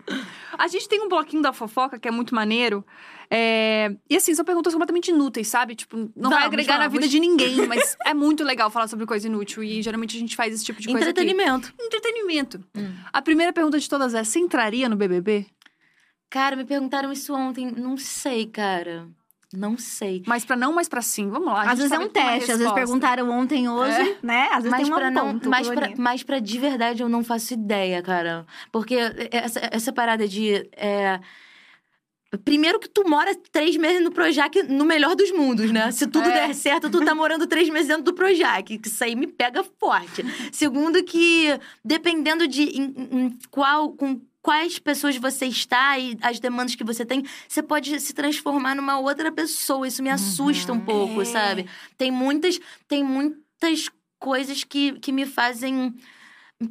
A gente tem um bloquinho da fofoca que é muito maneiro. É, E assim, são perguntas completamente inúteis, sabe? Tipo, não vai Vamos, agregar na vamos. vida de ninguém, mas é muito legal falar sobre coisa inútil. E geralmente a gente faz esse tipo de coisa. aqui. Entretenimento. Entretenimento. Hum. A primeira pergunta de todas é: você entraria no BBB? Cara, me perguntaram isso ontem. Não sei, cara. Não sei. Mais pra não, mais pra sim. Vamos lá. Às vezes é um teste, às vezes perguntaram ontem, hoje, né? Às vezes Mas tem um pra, não, ponto. mas, pra, mas pra de verdade eu não faço ideia, cara. Porque essa, essa parada de. é, Primeiro que tu mora três meses no Projac, no melhor dos mundos, né? Se tudo É. der certo, tu tá morando três meses dentro do Projac. Que isso aí me pega forte. Segundo que, dependendo de em, em qual... Com quais pessoas você está e as demandas que você tem, você pode se transformar numa outra pessoa. Isso me assusta um pouco, É. sabe? Tem muitas... Tem muitas coisas que, que me fazem...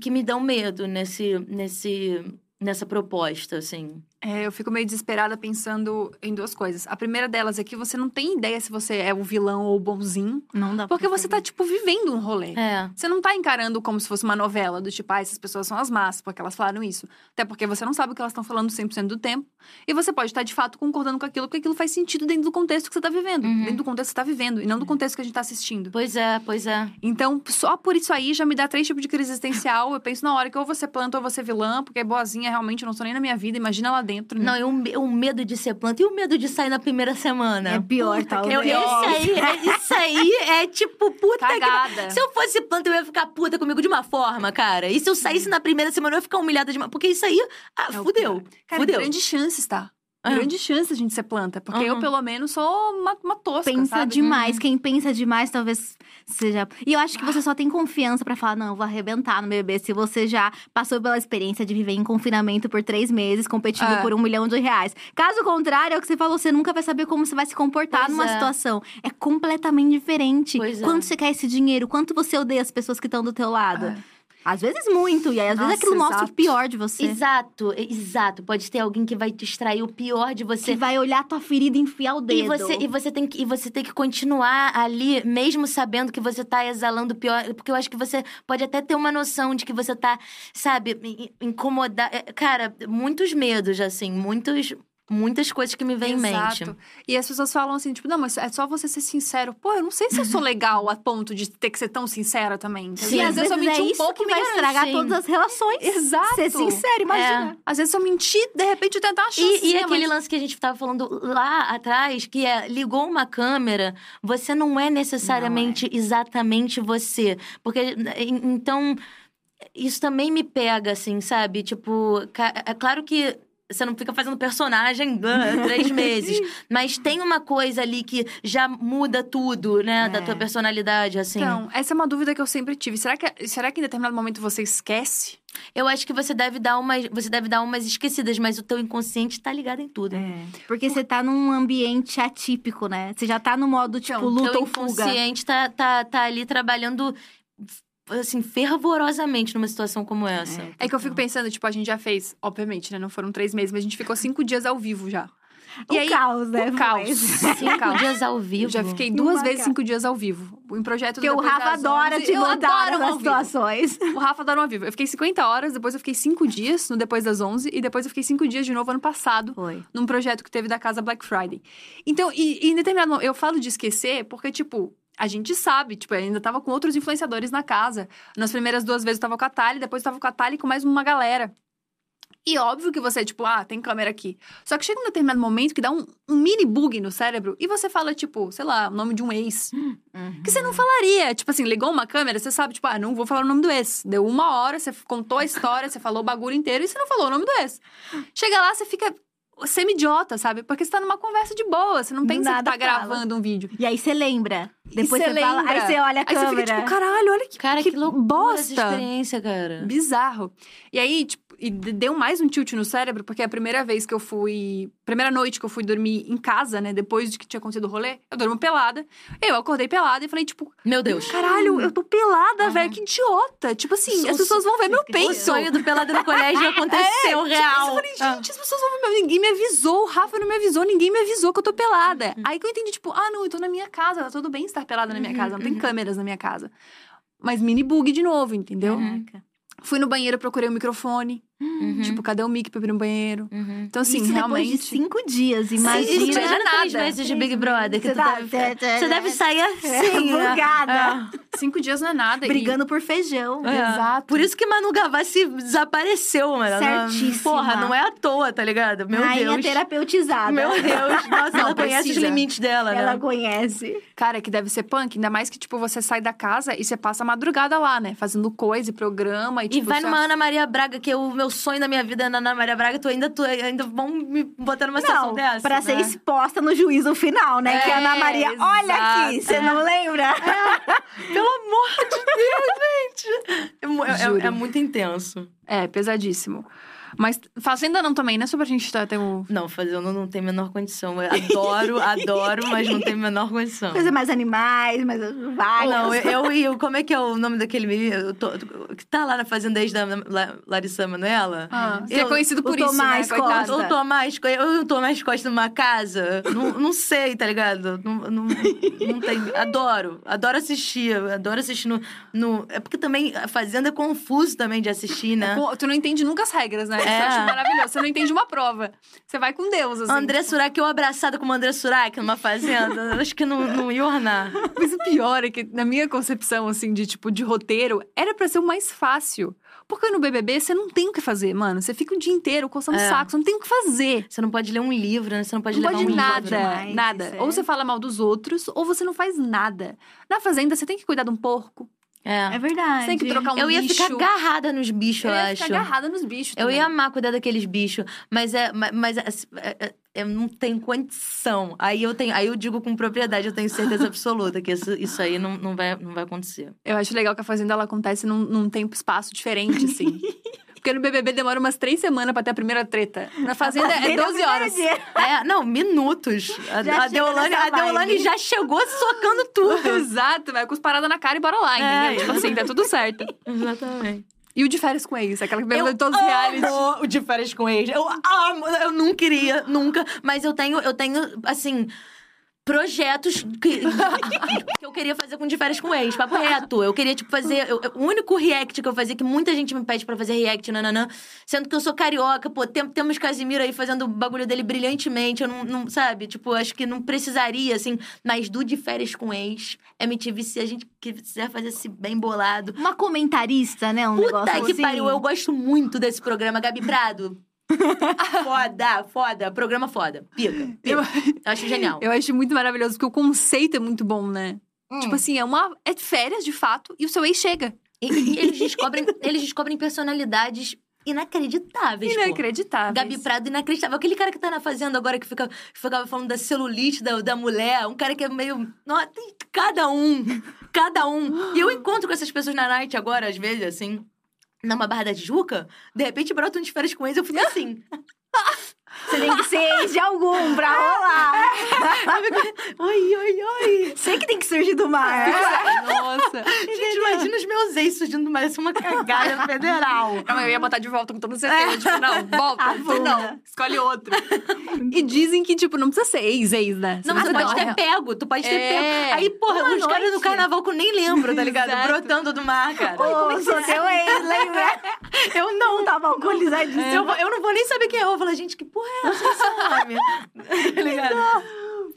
Que me dão medo nesse... nesse nessa proposta, assim. É, eu fico meio desesperada pensando em duas coisas. A primeira delas é que você não tem ideia se você é o vilão ou o bonzinho. Não dá Porque você tá, tipo, vivendo um rolê. É. Você não tá encarando como se fosse uma novela, do tipo, ah, essas pessoas são as más, porque elas falaram isso. Até porque você não sabe o que elas estão falando 100% do tempo. E você pode estar, de fato, concordando com aquilo, porque aquilo faz sentido dentro do contexto que você tá vivendo. Uhum. Dentro do contexto que você tá vivendo, e não do contexto que a gente tá assistindo. Pois é, pois é. Então, só por isso aí já me dá três tipos de crise existencial. Eu penso na hora que ou você planta ou você vilã, porque boazinha realmente eu não sou nem na minha vida, imagina lá dentro. Né? Não, e o, o medo de ser planta e o medo de sair na primeira semana. É pior, Puta, talvez. que Eu, pior. esse aí, é- isso aí é tipo, puta que. Cagada. Se eu fosse planta, eu ia ficar puta comigo de uma forma, cara. E se eu saísse na primeira semana, eu ia ficar humilhada de uma. Porque isso aí, ah, É fudeu. Cara, fudeu. grande chances, tá? Ah. Grande chance a gente ser planta. Porque eu, Uhum. pelo menos, sou uma, uma tosca, Pensa sabe? demais. Quem pensa demais, talvez seja. E eu acho que você só tem confiança pra falar, não, eu vou arrebentar no BBB. Se você já passou pela experiência de viver em confinamento por três meses, competindo É. por um milhão de reais. Caso contrário, é o que você falou, você nunca vai saber como você vai se comportar Pois numa é. situação. É completamente diferente. Pois é. Quanto você quer esse dinheiro? Quanto você odeia as pessoas que estão do teu lado? É. Às vezes muito. E aí, às vezes Nossa, aquilo mostra exato. o pior de você. Exato, exato. Pode ter alguém que vai te extrair o pior de você. Que vai olhar tua ferida e enfiar o dedo. E você, e, você tem que, e você tem que continuar ali, mesmo sabendo que você tá exalando o pior. Porque eu acho que você pode até ter uma noção de que você tá, sabe, in- incomodar. é, Cara, muitos medos, assim, muitos, muitas coisas que me vêm em mente. E as pessoas falam assim, tipo, não, mas é só você ser sincero. Pô, eu não sei se eu sou legal a ponto de ter que ser tão sincera também. entendeu? Sim, E às vezes eu menti é um isso pouco que vai estragar sim. todas as relações. Exato. Ser sincero, imagina. Às vezes eu mentir, de repente eu tentar chance. E, e aquele lance que a gente tava falando lá atrás, que é ligou uma câmera, você não é necessariamente exatamente você. Porque, en- então, isso também me pega, assim, sabe? Tipo, é claro que. Você não fica fazendo personagem ah, três meses. Mas tem uma coisa ali que já muda tudo, né? Da É. tua personalidade, assim. Então, essa é uma dúvida que eu sempre tive. Será que, será que em determinado momento você esquece? Eu acho que você deve dar umas. Você deve dar umas esquecidas, mas o teu inconsciente tá ligado em tudo. É. Porque você tá num ambiente atípico, né? Você já tá no modo, tipo, Então, luta teu ou fuga. inconsciente tá, tá, tá ali trabalhando, assim, fervorosamente numa situação como essa. É que eu fico pensando, tipo, a gente já fez, obviamente, né? Não foram três meses, mas a gente ficou cinco dias ao vivo já. O E aí, caos, né? o caos. Cinco Caos. dias ao vivo. Eu já fiquei duas vezes cinco dias ao vivo. Em projeto do Porque o Rafa adora 11, te eu mandar nas vivo. situações. O Rafa adora ao vivo. Eu fiquei 50 horas, depois eu fiquei cinco dias no Depois das 11, e depois eu fiquei cinco dias de novo ano passado, Foi. num projeto que teve da casa Black Friday. Então, e, e em determinado momento, eu falo de esquecer porque, tipo, a gente sabe, tipo, eu ainda tava com outros influenciadores na casa. Nas primeiras duas vezes eu tava com a Thalie, depois eu tava com a Thalie com mais uma galera. E óbvio que você, tipo, ah, tem câmera aqui. Só que chega um determinado momento que dá um, um mini bug no cérebro e você fala, tipo, sei lá, o nome de um ex. Que você não falaria. Tipo assim, ligou uma câmera, você sabe, tipo, ah, não vou falar o nome do ex. Deu uma hora, você contou a história, você falou o bagulho inteiro e você não falou o nome do ex. Chega lá, você fica semi-idiota, sabe? Porque você tá numa conversa de boa, você não pensa que tá fala. gravando um vídeo. E aí você lembra. Depois você você, fala, aí você olha a Aí você câmera. fica tipo, caralho, olha que, Cara, que, que, loucura essa bosta. experiência, cara. Bizarro. E aí, tipo, e deu mais um tilt no cérebro, porque a primeira vez que eu fui. Primeira noite que eu fui dormir em casa, né? Depois de que tinha acontecido o rolê, eu dormi pelada. Eu acordei pelada e falei, tipo, Meu Deus. caralho, eu tô pelada, Uhum. velho, que idiota. Tipo assim, O as pessoas vão ver meu O peito. sonho do pelado no colégio aconteceu, Tipo, real. eu falei, gente, as pessoas vão ver meu. Ninguém me avisou, o Rafa não me avisou, ninguém me avisou que eu tô pelada. Aí que eu entendi, tipo, ah, não, eu tô na minha casa, tá tudo bem estar pelada na minha Uhum, casa, não tem uhum. câmeras na minha casa. Mas mini bug de novo, entendeu? Caraca. Fui no banheiro, procurei o microfone. Uhum, Tipo, cadê o mic pra ir no banheiro? uhum. Então, assim, Isso realmente. depois de cinco dias, Isso imagina. Imagina já era três nada. meses de Big Brother. Que Você tu tá- deve, tá- tá- você deve sair assim, né? Bugada. Cinco dias não é nada. e- Brigando por feijão. É. Exato. Por isso que Manu Gavassi desapareceu, mano. Certíssima. Porra, não é à toa, tá ligado? Meu Rainha Deus. terapeutizada. Meu Deus. Nossa, Não, ela conhece os limites dela, né? Ela conhece. Cara, que deve ser punk. Ainda mais que, tipo, você sai da casa e você passa a madrugada lá, né? Fazendo coisa e programa. E, E tipo, vai você- numa Ana Maria Braga, que é o meu meu sonho da minha vida é na Ana Maria Braga, tu ainda, tu ainda vão me botar numa situação Não, dessa. pra ser né? exposta no juízo final, né? que a Ana É, Maria, olha aqui, exato. você não lembra? Pelo amor de Deus, gente! É É, é muito intenso. É, pesadíssimo. Mas Fazenda não também, né? Sobre a gente tá, ter o... Não, fazendo não tem a menor condição. Eu adoro, adoro, mas não tem a menor condição. Coisa mais animais, mais várias. Não, eu, eu e o. Como é que é o nome daquele menino? Eu que tá lá na fazenda ex da La- Larissa Manoela? Ah, que é Eu- conhecido por o isso, Tomás né? Costa. O Tomás, Co- eu o Tomás Costa numa casa, não, não sei, tá ligado? Não, não, não tem. Adoro, adoro assistir, adoro assistir no, no. É porque também a Fazenda é confuso também de assistir, né? Com- Tu não entende nunca as regras, né? É. eu acho maravilhoso. Você não entende uma prova. Você vai com Deus, assim. André Surak, eu abraçada com o André Surak numa fazenda, acho que não, não ia ornar. Mas o pior é que, na minha concepção, assim, de tipo, de roteiro, era pra ser o mais fácil. Porque no BBB você não tem o que fazer, mano. Você fica o dia inteiro coçando É. saco, você não tem o que fazer. Você não pode ler um livro, né? Você não pode não levar pode um nada, livro. demais, nada. isso é. Ou você fala mal dos outros, ou você não faz nada. Na fazenda, você tem que cuidar de um porco. É. É verdade. Você tem que trocar um eu ia bicho. ficar agarrada nos bichos, eu, Eu ia acho. ficar agarrada nos bichos Eu também. ia amar cuidar daqueles bichos, mas é, ma- mas é, é- é- eu não tenho condição. Aí eu tenho, aí eu digo com propriedade, eu tenho certeza absoluta que isso, isso aí não, não, vai, não vai acontecer. Eu acho legal que a Fazenda ela acontece num, num tempo e espaço diferente, assim. Porque no BBB demora umas três semanas pra ter a primeira treta. Na Fazenda é Desde o 12 primeiro horas. É, não, minutos. A, a Deolane, a Deolane já chegou socando tudo. Exato, vai com os paradas na cara e bora lá, É. entendeu? Tipo assim, tá tudo certo. Exatamente. E o de férias com ex, aquela que Eu pergunta de todos os reality. o de férias com ex. Eu amo, eu não queria, nunca. Mas eu tenho, eu tenho, assim, projetos que, que eu queria fazer com de férias com ex, papo reto. Eu queria, tipo, fazer. eu- o único react que eu fazia, que muita gente me pede pra fazer react, nananã, sendo que eu sou carioca, pô, tem, temos Casimiro aí fazendo o bagulho dele brilhantemente. Eu não, não- sabe, tipo, acho que não precisaria, assim, mas do de férias com ex, MTV, se a gente quiser fazer esse bem bolado. Uma comentarista, né? Um Puta negócio que assim. pariu, eu gosto muito desse programa, Gabi Prado. foda, foda. Programa foda. Pica, pica. Eu, acho genial. eu acho muito maravilhoso, porque o conceito é muito bom, né? Hum. Tipo assim, é uma. É férias de fato, e o seu ex chega. E, e eles, descobrem, eles descobrem personalidades inacreditáveis, pô. Inacreditável. Gabi Prado, inacreditável. Aquele cara que tá na fazenda agora que fica, ficava falando da celulite da, da mulher. Um cara que é meio. Nossa, tem cada um. Cada um. E eu encontro com essas pessoas na night agora, às vezes, assim. Numa barra da Tijuca, de repente brota um de férias com eles, eu fico assim. Você tem que ser ex de algum pra rolar. oi, oi, oi. Você que tem que surgir do mar. Nossa. Gente, imagina os meus ex surgindo mais uma cagada federal. Não, eu ia botar de volta com toda certeza. Tipo, não, volta. Afunda. Não, escolhe outro. e dizem que, tipo, não precisa ser ex-ex, né? Não, precisa você pode ter ter pego, tu pode ter É. pego. Aí, porra, Uma uns caras do carnaval que eu nem lembro, tá ligado? Exato. Brotando do mar, cara. Ô, sou teu ex, lembra? Eu não. Não tava alcoolizadíssimo. Eu, vou- eu não vou nem saber quem é. Eu vou falar, gente, que porra é essa? Esse nome? tá ligado?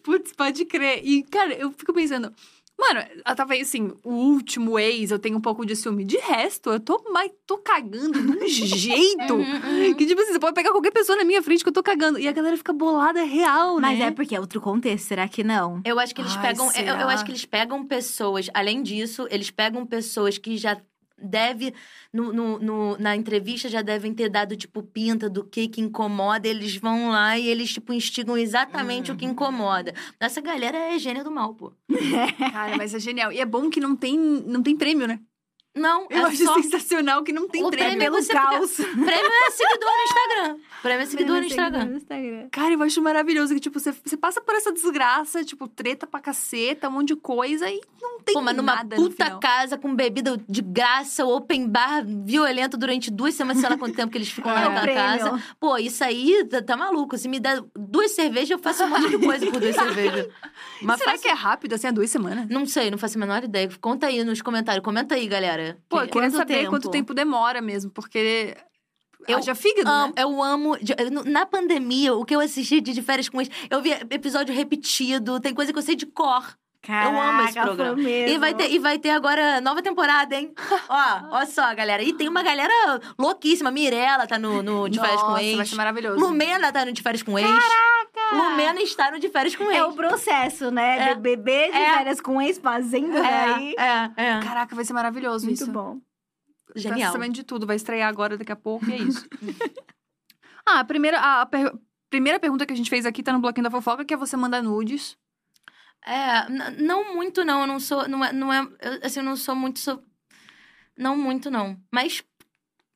Putz, pode crer. E, cara, eu fico pensando. Mano, talvez assim, o último ex eu tenho um pouco de ciúme. De resto, eu tô, mas tô cagando de um jeito. Uhum, Que, tipo assim, você pode pegar qualquer pessoa na minha frente que eu tô cagando. E a galera fica bolada real, né? Mas é porque é outro contexto, será que não? Eu acho que eles Ai, pegam. Eu, eu acho que eles pegam pessoas. Além disso, eles pegam pessoas que já deve no, no- no- na entrevista já devem ter dado tipo pinta do que que incomoda eles vão lá e eles tipo instigam exatamente o que incomoda essa galera é gênio do mal pô Cara, mas é genial. E é bom que não tem, não tem prêmio, né? Não Eu é acho só sensacional que não tem O prêmio. prêmio Pelo você caos. prêmio é seguidor no Instagram prêmio é seguidor no Instagram No Instagram. Cara, eu acho maravilhoso que, tipo, você, você passa por essa desgraça, tipo, treta pra caceta, um monte de coisa e não tem Pô, mas numa nada puta casa com bebida de graça, open bar violento durante duas semanas, sei lá quanto tempo que eles ficam lá É. Prêmio. casa. Pô, isso aí tá, tá maluco. Se me der duas cervejas, eu faço um monte de coisa por duas cervejas. Mas Será faço- que é rápido, assim, há duas semanas? Não sei, não faço a menor ideia. Conta aí nos comentários. Comenta aí, galera. Pô, Que- eu queria Quanto saber tempo? quanto tempo demora mesmo, porque... Eu Haja fígado, Amo- né? eu amo. Na pandemia, o que eu assisti de, de férias com eles, eu vi episódio repetido, tem coisa que eu sei de cor. Caraca, amo esse programa. E vai, ter, e vai ter agora nova temporada, hein? ó, ó só, galera. E tem uma galera louquíssima. Mirella tá no, no De Férias com Ex. vai ser maravilhoso. Lumena tá no De Férias com Ex. Caraca! Lumena está no De Férias com Ex. É o processo, né? É. Bebê de É. férias com ex fazendo é, aí. é, é. Caraca, vai ser maravilhoso Muito isso. bom. Genial. Tá sabendo de tudo, vai estrear agora daqui a pouco e é isso. ah, a primeira, a per- primeira pergunta que a gente fez aqui tá no bloquinho da fofoca, que é você mandar nudes. É, não muito não, eu não sou, não é, não é, eu, assim, eu não sou muito, sou, não muito não, mas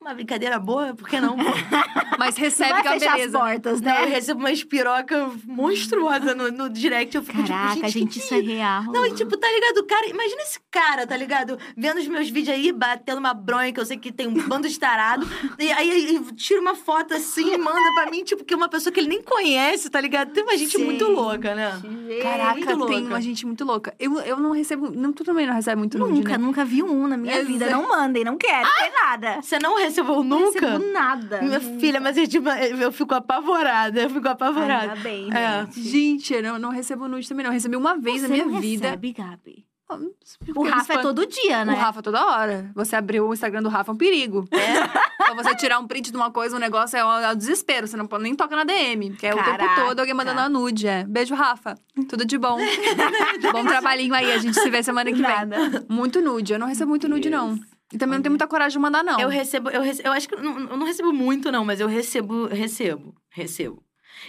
uma brincadeira boa, por que não? Mas recebe Vai é fechar beleza. as portas, Não, eu né? recebo uma espiroca monstruosa no, no direct, eu fico Caraca, tipo, gente, gente, isso é real. Não, e tipo, tá ligado? O cara, imagina esse cara, tá ligado? Vendo os meus vídeos aí, batendo uma bronha, que eu sei que tem um bando de tarado. e aí tira uma foto assim e manda pra mim, tipo, que é uma pessoa que ele nem conhece, tá ligado? Tem uma gente muito louca, né? Caraca, muito tem louca. uma gente muito louca. Eu, eu não recebo. Não, tu também não recebe muito nude, Nunca, né? nunca vi um na minha Exato. vida. Não mandem, não quero, não tem nada. Você não recebeu Não nunca? recebo nada. Minha filha, mas eu, tipo, eu fico apavorada, eu fico apavorada. Ainda bem, É. gente. Gente, eu não, não recebo nude também, não. Eu recebi uma vez Você na minha não vida. recebe, Gabi. Porque O Rafa é todo dia, né? O Rafa toda hora. Você abrir o Instagram do Rafa é um perigo. É. pra você tirar um print de uma coisa, um negócio é um, é um desespero. Você não pode nem tocar na DM. Que é o tempo todo alguém mandando a nude. É. Beijo, Rafa. Tudo de bom. bom trabalhinho aí. A gente se vê semana que vem. Nada. Muito nude. Eu não recebo muito nude, não. E também não tenho muita coragem de mandar, não. Eu recebo, eu, rece- eu acho que eu não, eu não recebo muito, não, mas eu recebo, recebo, recebo.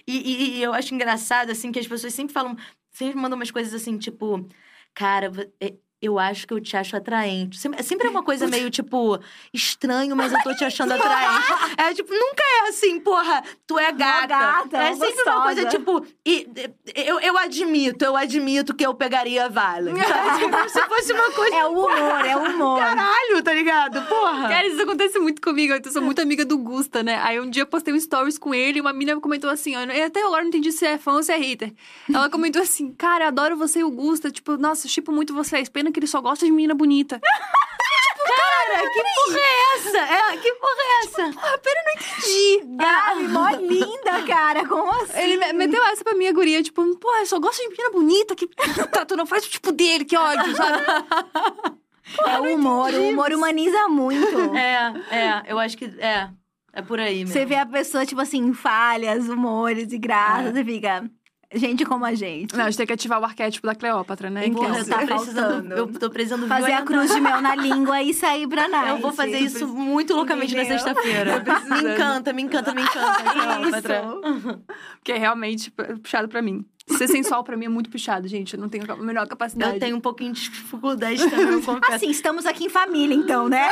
E, e- e eu acho engraçado, assim, que as pessoas sempre falam, sempre mandam umas coisas assim, tipo, cara, é, eu acho que eu te acho atraente. Sempre, sempre é uma coisa meio, tipo, estranho, mas eu tô te achando atraente. É, tipo, nunca é assim, porra, tu é gata. gata, é sempre uma coisa, gostosa. tipo, e, eu, eu admito, eu admito que eu pegaria Valen. Sabe? Tipo, se fosse uma coisa. É o humor, é o humor. Caralho, tá ligado? Porra. Cara, isso acontece muito comigo. Eu sou muito amiga do Gusta, né? Aí um dia eu postei um stories com ele e uma menina comentou assim: ó, eu até agora não entendi se é fã ou se é hater. Ela comentou assim: Cara, eu adoro você e o Gusta. Tipo, nossa, chipo muito vocês. Pena que ele só gosta de menina bonita. Cara, que porra é essa? É, que porra é essa? Gabi, mó linda, cara. Como assim? Ele me- meteu essa pra minha guria, tipo, pô, eu só gosto de menina bonita. Que tá, tu não faz o tipo dele, que ódio, sabe? É o humor, o humor humaniza muito. É, é, eu acho que é. É por aí mesmo. Você vê a pessoa, tipo assim, falhas, humores e graças, e fica. Gente como a gente. Não, a gente tem que ativar o arquétipo da Cleópatra, né? Então, Porra, eu tá tô precisando. faltando. Eu tô precisando Fazer a cruz de mel na língua e sair pra nada. Eu vou fazer isso muito loucamente na Entendeu? sexta-feira. Me encanta, me encanta, me encanta. Cleópatra. Que é realmente puxado pra mim. Ser sensual pra mim é muito puxado, gente. Eu não tenho a menor capacidade. Eu tenho um pouquinho de dificuldade também, eu. Assim, estamos aqui em família, então, né?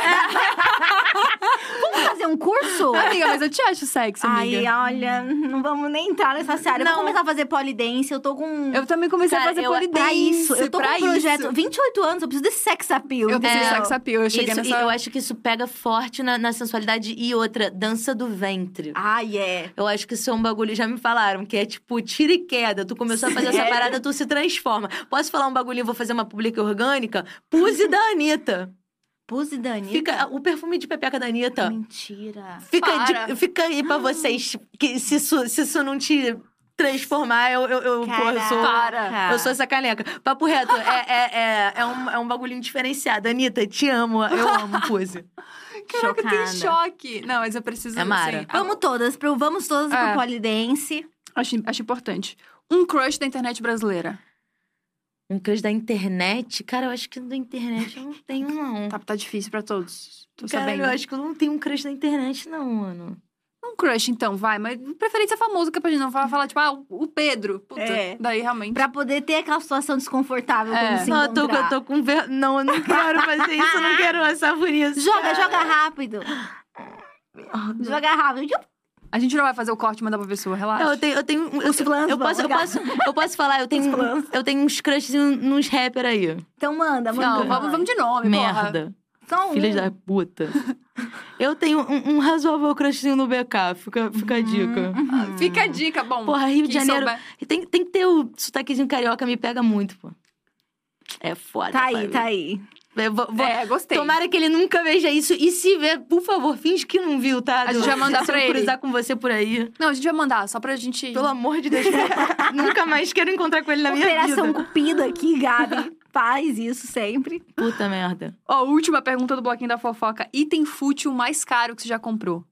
vamos fazer um curso? Amiga, mas eu te acho sexy, amiga. Ai, olha, não vamos nem entrar nessa seara. Eu Não. vou começar a fazer polidense, eu tô com... Eu também comecei Cara, a fazer eu- polidense. Pra isso, eu tô com um projeto... isso. 28 anos, eu preciso desse sex appeal, Eu preciso de entendeu? sex appeal. Eu cheguei Isso, nessa... eu acho que isso pega forte na, na sensualidade. E outra, dança do ventre. Ai, é. Eu acho que isso é um bagulho, já me falaram, que é tipo tira e queda. Tu começou a fazer essa Sério? parada, tu se transforma. Posso falar um bagulhinho, vou fazer uma publica orgânica? Puse da Anitta. Puse da Anitta. Fica, o perfume de pepeca da Anitta. Mentira. Fica, Para. de- fica aí pra vocês, que se isso, se isso não te transformar, eu, eu, eu, pô, eu sou... Para. Eu sou essa caneca. Papo reto, é, é, é, é, um, é um bagulhinho diferenciado. Anitta, te amo. Eu amo Puse. Caraca, tem Chocada. choque. Não, mas eu preciso... É Mara. assim, Vamos todas, pro, vamos todas É. pro polidense. Acho, acho importante. Um crush da internet brasileira. Um crush da internet? Cara, eu acho que da internet eu não tenho, não. Tá, tá difícil pra todos. Tô Cara, sabendo. eu acho que eu não tenho um crush da internet, não, mano. Um crush, então, vai. Mas preferência famoso, que é pra gente não falar, falar tipo, ah, o- Pedro. Puta, É. daí realmente... Pra poder ter aquela situação desconfortável É. quando se Não, eu tô, eu tô com ver... Não, eu não quero fazer isso, eu não quero passar por isso. Joga, cara. joga rápido. Joga rápido. A gente não vai fazer o corte e mandar pra pessoa, relaxa. Não, eu tenho, eu tenho, eu, Os planos, eu posso, eu posso, eu posso falar, eu tenho, eu tenho uns crushes nos rapper aí. Então manda, manda. Não, vamos, vamos de nome, porra. Merda. Só um. Filhas da puta. Eu tenho um, um razoável crushzinho no BK, fica, fica a dica. Ah, Fica a dica, bom. Porra, Rio de Janeiro. souber. Tem, tem que ter o sotaquezinho carioca, me pega muito, pô. É foda. Tá aí, pai. tá aí. Eu vou- vou- É, gostei. Tomara que ele nunca veja isso. E se ver, por favor, finge que não viu, tá? A gente vai mandar pra ele. cruzar com você por aí. Não, a gente vai mandar, só pra gente... Pelo amor de Deus, nunca mais quero encontrar com ele na minha Operação vida. Cupido aqui, Gabi. Faz isso sempre. Puta merda. Ó, última pergunta do bloquinho da fofoca. Item fútil mais caro que você já comprou?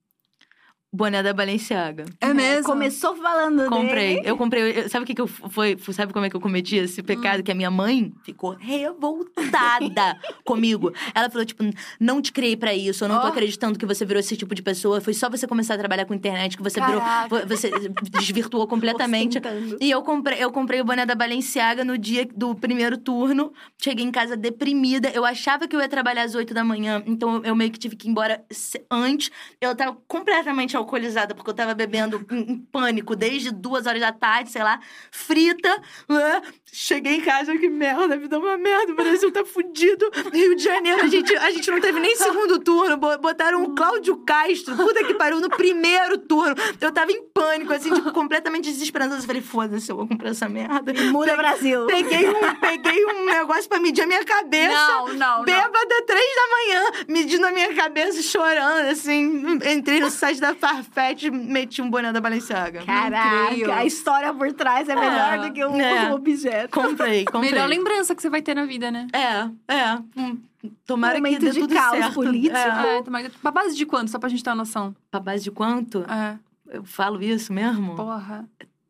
Boné da Balenciaga. É mesmo? Começou falando Comprei. dele. Eu comprei. eu- sabe o que, que eu foi? Sabe como é que eu cometi esse pecado? Hum. Que a minha mãe ficou revoltada comigo. Ela falou, tipo, não te criei pra isso. Eu não tô Ó. acreditando que você virou esse tipo de pessoa. Foi só você começar a trabalhar com internet que você Caraca. virou. Você desvirtuou completamente. E eu comprei, eu comprei o boné da Balenciaga no dia do primeiro turno. Cheguei em casa deprimida. Eu achava que eu ia trabalhar às 8 da manhã, então eu meio que tive que ir embora antes. Eu tava completamente alcoolizada, porque eu tava bebendo em, em pânico desde duas horas da tarde, sei lá, frita. né? Cheguei em casa, que merda, a vida é uma merda, o Brasil tá fudido. Rio de Janeiro, a gente, a gente não teve nem segundo turno. bo- Botaram o Cláudio Castro, puta que pariu, no primeiro turno. Eu tava em pânico, assim, tipo, completamente desesperançosa. Eu falei, foda-se, eu vou comprar essa merda. Muda Brasil. Peguei um, peguei um negócio pra medir a minha cabeça. Não, não, não. Bêbada, três da manhã, medindo a minha cabeça, chorando, assim. Entrei no site da Farfetch e meti um boné da Balenciaga. Caraca, a história por trás é melhor É, do que o, é. o objeto. Comprei, comprei. Melhor lembrança que você vai ter na vida, né? É, é. Hum, Tomara Momento que dê de tudo caos certo. político. É. É, mas pra base de quanto? Só pra gente ter uma noção. Pra base de quanto? É. Eu falo isso mesmo? Porra.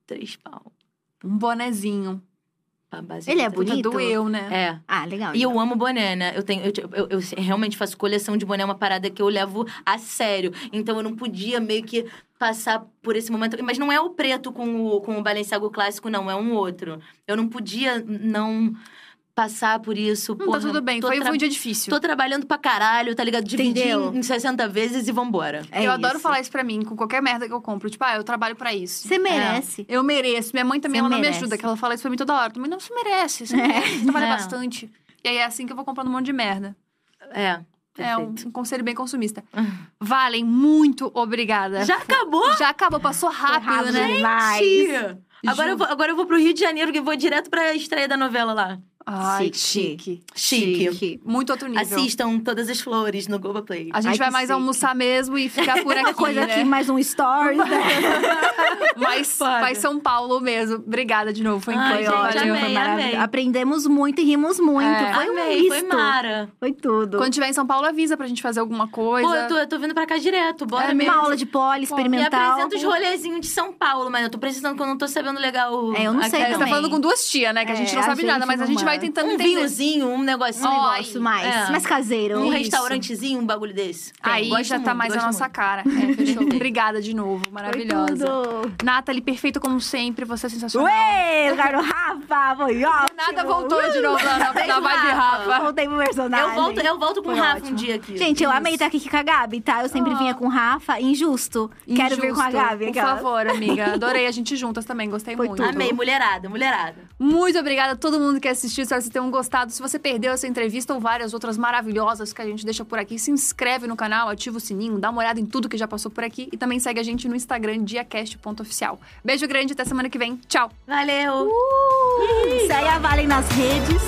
Três pau. Um bonezinho. Pra base Ele é três. bonito? Doeu, né? É. Ah, legal. E eu amo boné, né? Eu, tenho, eu, eu, eu realmente faço coleção de boné, é uma parada que eu levo a sério. Então eu não podia meio que passar por esse momento. Mas não é o preto com o, com o Balenciaga clássico, não. É um outro. Eu não podia não passar por isso. Hum, porra, tá tudo bem. Foi, tra- foi um dia difícil. Tô trabalhando pra caralho, tá ligado? Dividir Entendeu? em, em 60 vezes e vambora. É eu adoro isso. falar isso pra mim, com qualquer merda que eu compro. Tipo, ah, eu trabalho pra isso. Você merece. Eu mereço. Minha mãe também, ela não me ajuda, que ela fala isso pra mim toda hora. Tu, Mas não, você merece. Você merece. Você trabalha É. bastante. E aí é assim que eu vou comprando um monte de merda. É. É um, perfeito. um conselho bem consumista. Valen, muito obrigada. Já acabou? Já acabou, passou rápido, rápido né? demais. Tia. Agora Ju- eu, vou, agora eu vou pro Rio de Janeiro, que eu vou direto pra estreia da novela lá. Ai, Chique. chique. Chique. Muito outro nível. Assistam Todas as Flores no Globoplay. A gente Ai, vai mais chique. almoçar mesmo e ficar por aqui, Uma coisa né? aqui, mais um stories, né? Mas Foda. vai São Paulo mesmo. Obrigada de novo, foi Ai, incrível. gente, valeu. amei, foi maravilhoso. amei. Aprendemos muito e rimos muito. É. Foi um Amei, foi misto. Mara. Foi tudo. Quando tiver em São Paulo, avisa pra gente fazer alguma coisa. Pô, eu tô, eu tô vindo pra cá direto, bora É mesmo. Uma aula de poli Me experimental. apresenta os rolezinhos de São Paulo, mas eu tô precisando que eu não tô sabendo legal. É, eu não aqui, sei É, você tá falando com duas tias, né? Que a gente É, não sabe nada, mas a gente vai manda. tentando Um entender. vinhozinho, um Um negocinho. Ó, negócio mais, é. mais caseiro. um Isso. restaurantezinho, um bagulho desse. Tem, Aí gosto já tá muito, mais a nossa muito. cara. É, fechou. Obrigada de novo. Maravilhosa. Nathalie, perfeita como sempre. Você é sensacional. Ué, lugar do Rafa, foi ótimo. Nada voltou de novo na, na, na vibe Rafa. Voltei pro personagem. Eu volto, eu volto com o Rafa ótimo. um dia aqui. Gente, eu amei estar aqui com a Gabi, tá? Eu sempre Ah. vinha com o Rafa, injusto. Quero vir com a. Gabi. Por favor, amiga. Adorei a gente juntas também. Gostei muito. Amei, mulherada, mulherada. Muito obrigada a todo mundo que assistiu. Espero que vocês tenham gostado. Se você perdeu essa entrevista ou várias outras maravilhosas que a gente deixa por aqui, se inscreve no canal, ativa o sininho, dá uma olhada em tudo que já passou por aqui e também segue a gente no Instagram, diacast.oficial. Beijo grande, até semana que vem. Tchau! Valeu! Uh, segue a Valen nas redes.